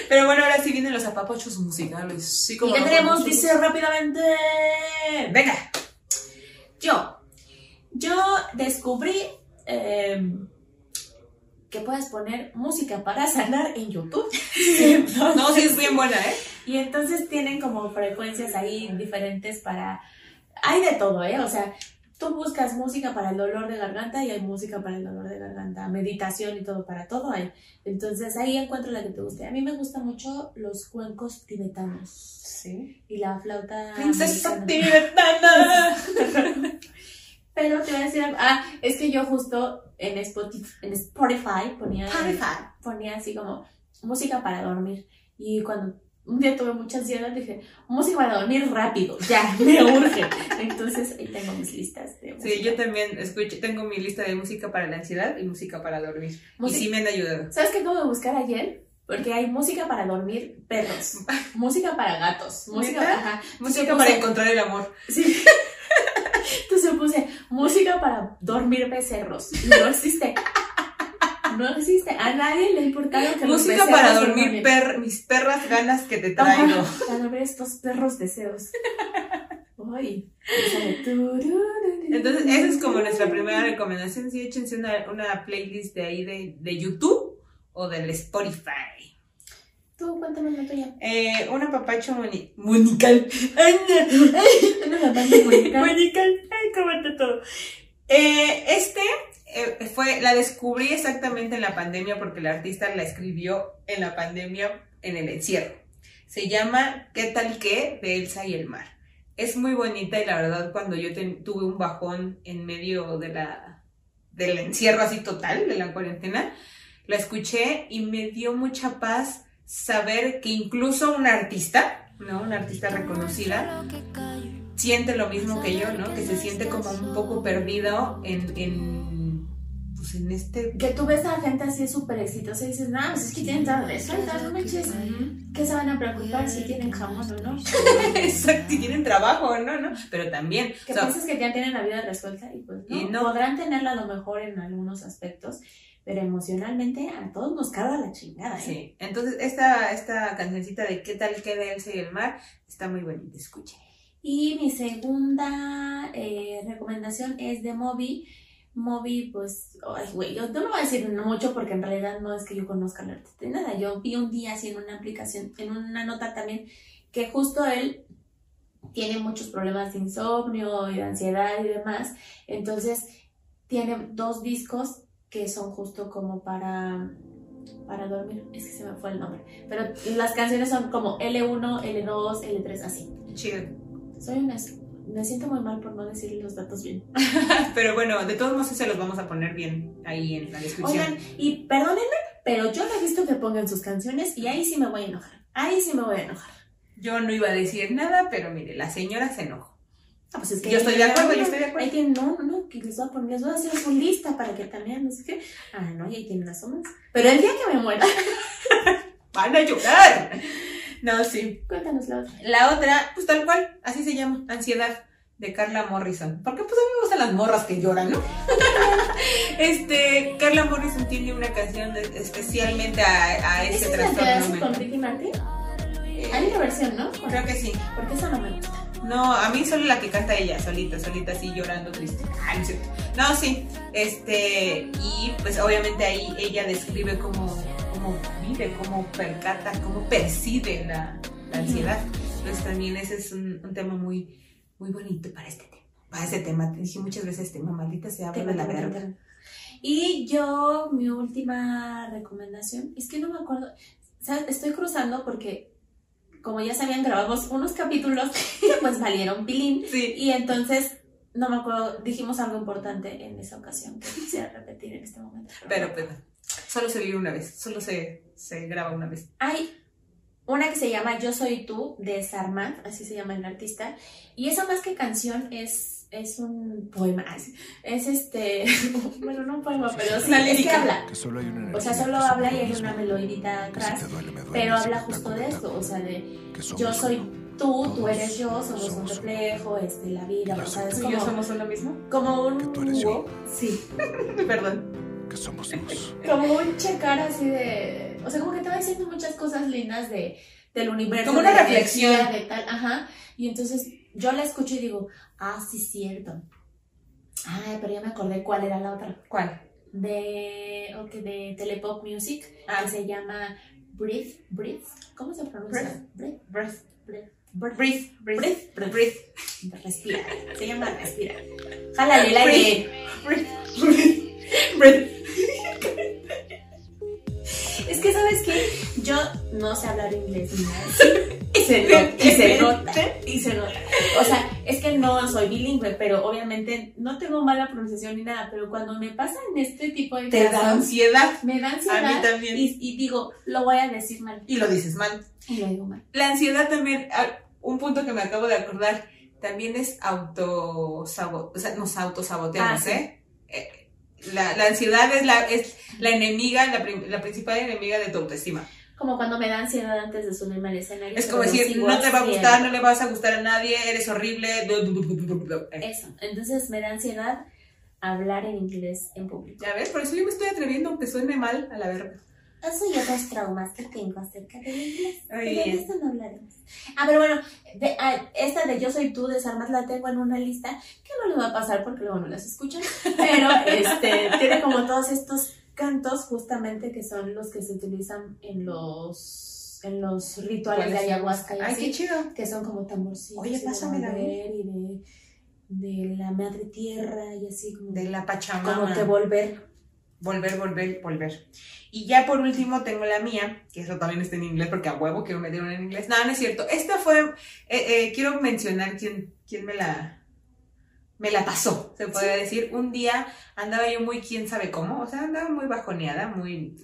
Pero bueno, ahora sí vienen los apapochos musicales. Sí, Y como tendremos, los dice rápidamente. Venga. Yo, yo descubrí eh, que puedes poner música para sanar en YouTube. No, sí es bien buena, ¿eh? Y entonces tienen como frecuencias ahí diferentes para... Hay de todo, ¿eh? O sea, tú buscas música para el dolor de garganta y hay música para el dolor de garganta, meditación y todo, para todo hay. Entonces ahí encuentro la que te guste. A mí me gustan mucho los cuencos tibetanos Sí. y la flauta Princesa tibetana. Pero te voy a decir, ah, es que yo justo en Spotify, en Spotify ponía, ponía así como música para dormir. Y cuando un día tuve mucha ansiedad, dije, música para dormir rápido, ya, me urge. Entonces ahí tengo mis listas de música. Sí, yo también escucho, tengo mi lista de música para la ansiedad y música para dormir. Música- Y sí me han ayudado. ¿Sabes qué acabo de buscar ayer? Porque hay música para dormir perros, música para gatos, música, ajá. Música para encontrar el amor. Sí. Música para dormir becerros. No existe. No existe. A nadie le ha importado que Música para dormir per- mis perras ganas que te traigo. Ajá, Para ver estos perros deseos. Uy. Entonces, esa es como nuestra primera recomendación. Sí, échense una, una playlist de ahí de, de YouTube o del Spotify. Tú cuéntame la tuya. Eh, un apapacho moni- monical. La banda musical. Monical. Ay, cómo está todo. Eh, este eh, fue, la descubrí exactamente en la pandemia porque el artista la escribió en la pandemia en el encierro. Se llama ¿Qué tal qué? de Elsa y el mar. Es muy bonita y la verdad cuando yo ten- tuve un bajón en medio de la, del encierro así total, de la cuarentena, la escuché y me dio mucha paz saber que incluso un artista, ¿no? Una artista reconocida, siente lo mismo que yo, ¿no? Que se siente como un poco perdido en, en, pues en este... Que tú ves a la gente así súper exitosa y dices, no, pues es que tienen todo eso, no manches. ¿Qué se van a preocupar si tienen jamón o no? Exacto, tienen trabajo, ¿no? ¿no? Pero también, Que o piensas que ya tienen la vida resuelta y pues no. Y no. Podrán tenerla a lo mejor en algunos aspectos, pero emocionalmente a todos nos carga la chingada. ¿eh? sí. Entonces, esta, esta cancioncita de ¿Qué tal que de Elsa y el mar? Está muy bonita, escuchen. Y mi segunda eh, recomendación es de Moby. Moby, pues, ay, güey, yo no me voy a decir mucho porque en realidad no es que yo conozca la artista de nada. Yo vi un día así en una aplicación, en una nota también, que justo él tiene muchos problemas de insomnio y de ansiedad y demás. Entonces, tiene dos discos que son justo como para para dormir, es que se me fue el nombre, pero las canciones son como L1, L2, L3, así. Chido. Soy una... Me siento muy mal por no decir los datos bien. Pero bueno, de todos modos se los vamos a poner bien ahí en la descripción. Oigan, y perdónenme, pero yo no he visto que pongan sus canciones y ahí sí me voy a enojar. Ahí sí me voy a enojar. Yo no iba a decir nada, pero mire, la señora se enojó. Ah, pues es que Yo estoy de acuerdo, yo estoy de acuerdo. Ahí tienen, no, no, no, que les voy a poner, les voy a hacer su lista para que también, no sé qué. Ah, no, y ahí tienen las somas. Pero el día que me muera, ¡Van a llorar! No, sí. cuéntanos la otra. La otra, pues tal cual, así se llama, Ansiedad, de Carla Morrison. Porque pues a mí me gustan las morras que lloran, ¿no? este, Carla Morrison tiene una canción de- especialmente a, a ese ¿Esa es la que hace trastorno con. Ricky Martin? Eh, Hay una versión, ¿no? Creo que sí. Porque esa no me gusta. No, a mí solo la que canta ella, solita, solita, así llorando triste. No sí. Este, y pues obviamente ahí ella describe cómo, cómo vive, cómo percata, cómo percibe la, la ansiedad. Entonces también ese es un, un tema muy, muy bonito para este tema. para ese tema. Te dije muchas veces tema, maldita sea, habla de la verga. Y yo, mi última recomendación, es que no me acuerdo, o sea, estoy cruzando porque como ya sabían, grabamos unos capítulos que pues valieron pilín. Sí. Y entonces, no me acuerdo, dijimos algo importante en esa ocasión que quisiera repetir en este momento. Pero pues, solo se vive una vez, solo se, se graba una vez. Hay una que se llama Yo Soy Tú, de Sarmat, así se llama el artista. Y eso más que canción es, es un poema. Es, es este, bueno, no un poema, pero sí, es que habla. Que solo hay una O sea, solo habla y hay una melodita atrás, te duele, me duele, pero habla justo de esto, o sea, de yo soy uno. tú, tú eres yo, somos un reflejo, este, la vida, o sea, es ¿Tú y yo como, somos uno mismo? como un... Que tú eres yo. Sí, Perdón. Que somos dos. como un checar así de... O sea, como que te va diciendo muchas cosas lindas de, del universo. Como una de reflexión. De tal, ajá. Y entonces yo la escucho y digo, ah, sí, cierto. Ay, pero ya me acordé cuál era la otra. ¿Cuál? De, ok, de Telepop Music, Ah. que se llama Breathe, Breathe. ¿Cómo se pronuncia? Breathe, Breath. Breathe, Breathe. Breathe. Breathe. Breathe. Breathe. Respira. Se llama respira. Jálale el aire. Breathe. Breathe. Es que, ¿sabes qué? Yo no sé hablar inglés ni nada. Y se nota, y se nota, y se nota. O sea, es que no soy bilingüe, pero obviamente no tengo mala pronunciación ni nada. Pero cuando me pasan este tipo de Te da ansiedad. me da A ansiedad. mí también. Y, y digo, lo voy a decir mal. Y lo dices mal. Y lo digo mal. La ansiedad también, un punto que me acabo de acordar, también es autosabot, o sea, nos autosaboteamos, Ah, sí. ¿eh? La, la ansiedad es la, es la enemiga, la, principal enemiga de tu autoestima. Como cuando me da ansiedad antes de subirme al escenario. Es como decir, no te va a gustar, no le vas a gustar a nadie, eres horrible. eh. Eso. Entonces me da ansiedad hablar en inglés en público. Ya ves, por eso yo me estoy atreviendo, aunque suene mal a la verga. Eso y otros traumas que tengo acerca del inglés. Muy Pero de bien. esto no hablaremos. Ah, pero bueno, de- ah, esta de Yo Soy Tú, de Sarmat, la tengo en una lista que no le va a pasar porque luego no las escuchan. Pero este, tiene como todos estos cantos justamente que son los que se utilizan en los, en los rituales de ¿Cuáles son? ayahuasca y Ay, así, qué chido. que son como tamborcitos Oye, y de pásamela a mí. volver y de, de la madre tierra y así como, De la Pachamama. como que volver. Volver, volver, volver. Y ya por último tengo la mía, que eso también está en inglés, porque a huevo quiero meter una en inglés. No, no es cierto. Esta fue, eh, eh, quiero mencionar quién, quién me la, me la pasó, se podría decir. Un día andaba yo muy quién sabe cómo, o sea, andaba muy bajoneada, muy...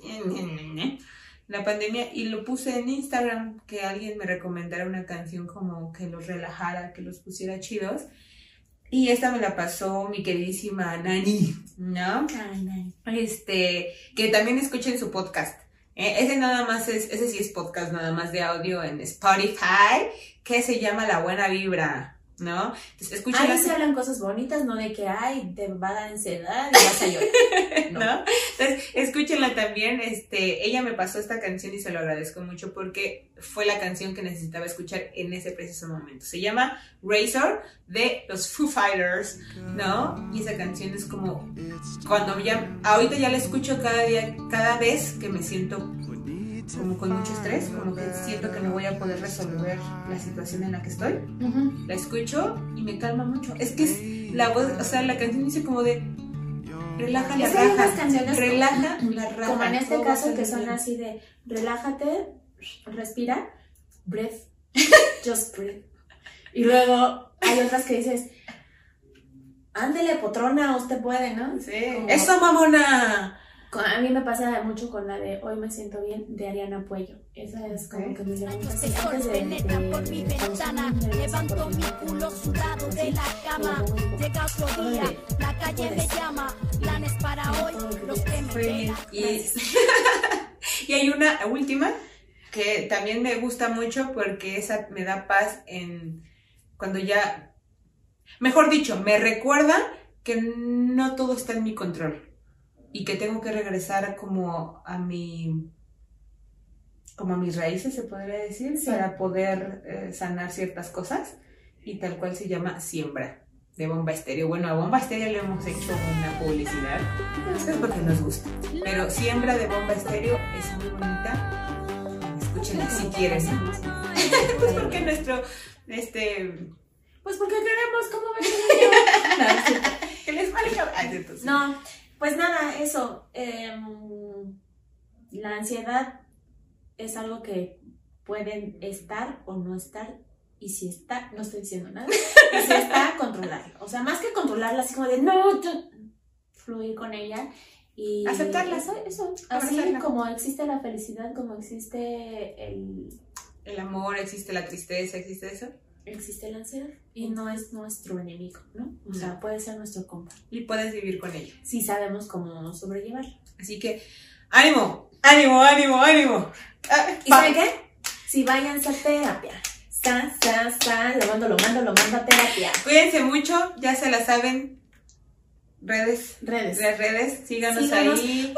La pandemia, y lo puse en Instagram, que alguien me recomendara una canción como que los relajara, que los pusiera chidos. Y esta me la pasó mi queridísima Nani, ¿no? Este, que también escuchen su podcast. Eh, ese nada más es, ese sí es podcast nada más de audio en Spotify, que se llama La Buena Vibra, ¿no? Entonces, escúchenla, Ahí se hablan cosas bonitas, no de que, ay, te va a dar ansiedad y vas a llorar. No. ¿no? Entonces, escúchenla también, este, ella me pasó esta canción y se lo agradezco mucho porque fue la canción que necesitaba escuchar en ese preciso momento. Se llama Razor de los Foo Fighters, ¿no? Y esa canción es como cuando ya, ahorita ya la escucho cada día, cada vez que me siento con mucho estrés, como que siento que no voy a poder resolver la situación en la que estoy, Ujú. la escucho y me calma mucho. Es que es la voz, o sea, la canción dice como de relaja la raja, relaja la raja. Como en este caso que son bien. así de relájate, respira, breath, just breathe. Y luego hay otras que dices, ándele potrona, usted puede, ¿no? Sí. Como- Eso, mamona. A mí me pasa mucho con la de Hoy me siento bien de Ariana Puello. Esa es como que me llama por mi de- ventana, de- levanto mi porque- culo sudado de la cama. Llega otro día, la calle me llama, planes para hoy, los que me Muy bien. quedan. Y, y hay una última que también me gusta mucho porque esa me da paz en cuando ya, mejor dicho, me recuerda que no todo está en mi control y que tengo que regresar como a mi como a mis raíces se podría decir Sí. para poder eh, sanar ciertas cosas y tal cual se llama siembra de Bomba Estéreo. Bueno, a Bomba Estéreo le hemos hecho una publicidad, es porque nos gusta. Pero Siembra de Bomba Estéreo es muy bonita. Escúchenla si quieren. Pues porque nuestro, este, Pues porque queremos, ¿cómo ven? No, cierto. Que les valga. Sí. No, pues nada, eso. em, la ansiedad es algo que pueden estar o no estar. Y si está, no estoy diciendo nada. Y si está, controlarla. O sea, más que controlarla, así como de no, yo- fluir con ella y Aceptarla. Eso, eso. Así Abrazarla. como existe la felicidad, como existe el El amor, existe la tristeza, existe eso. Existe la ansiedad y no es nuestro enemigo, ¿no? O sea, puede ser nuestro compa. Y puedes vivir con ello. Si sabemos cómo sobrellevarlo. Así que, ánimo, ánimo, ánimo, ánimo. Ah, ¿Y saben qué? Si váyanse a terapia. Sa, sa, sa, lo mando, lo mando, lo mando a terapia. Cuídense mucho, ya se la saben. Redes, Redes. las redes, síganos, Síganos. ahí.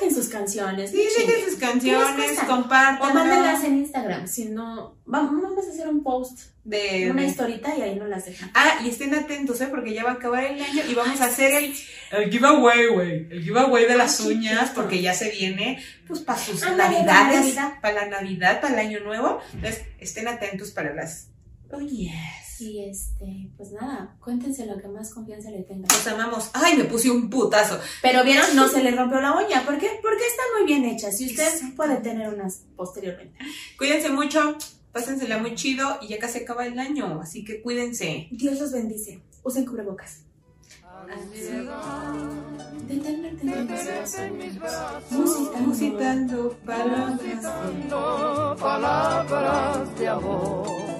Dejen sus canciones. Sí, dejen sus ¿Qué canciones, compártanlo. O mándenlas en Instagram. Si no, vamos, vamos a hacer un post, De, una historita y ahí nos las dejan. Ah, y estén atentos, ¿eh? Porque ya va a acabar el año y vamos a hacer el, el giveaway, güey. El giveaway de las Ay, uñas, porque ya se viene, pues, para sus navidades. Navidad. Para la Navidad, para el año nuevo. Entonces, estén atentos para las uñas. Y este, pues nada, cuéntense lo que más confianza le tengan. Los amamos. Ay, me puse un putazo. Pero vieron, no se le rompió la uña. ¿Por qué? Porque está muy bien hecha. Si usted Exacto. puede tener unas posteriormente. Cuídense mucho, pásensela muy chido y ya casi acaba el año, así que cuídense. Dios los bendice. Usen cubrebocas. Musitando palabras. palabras de amor.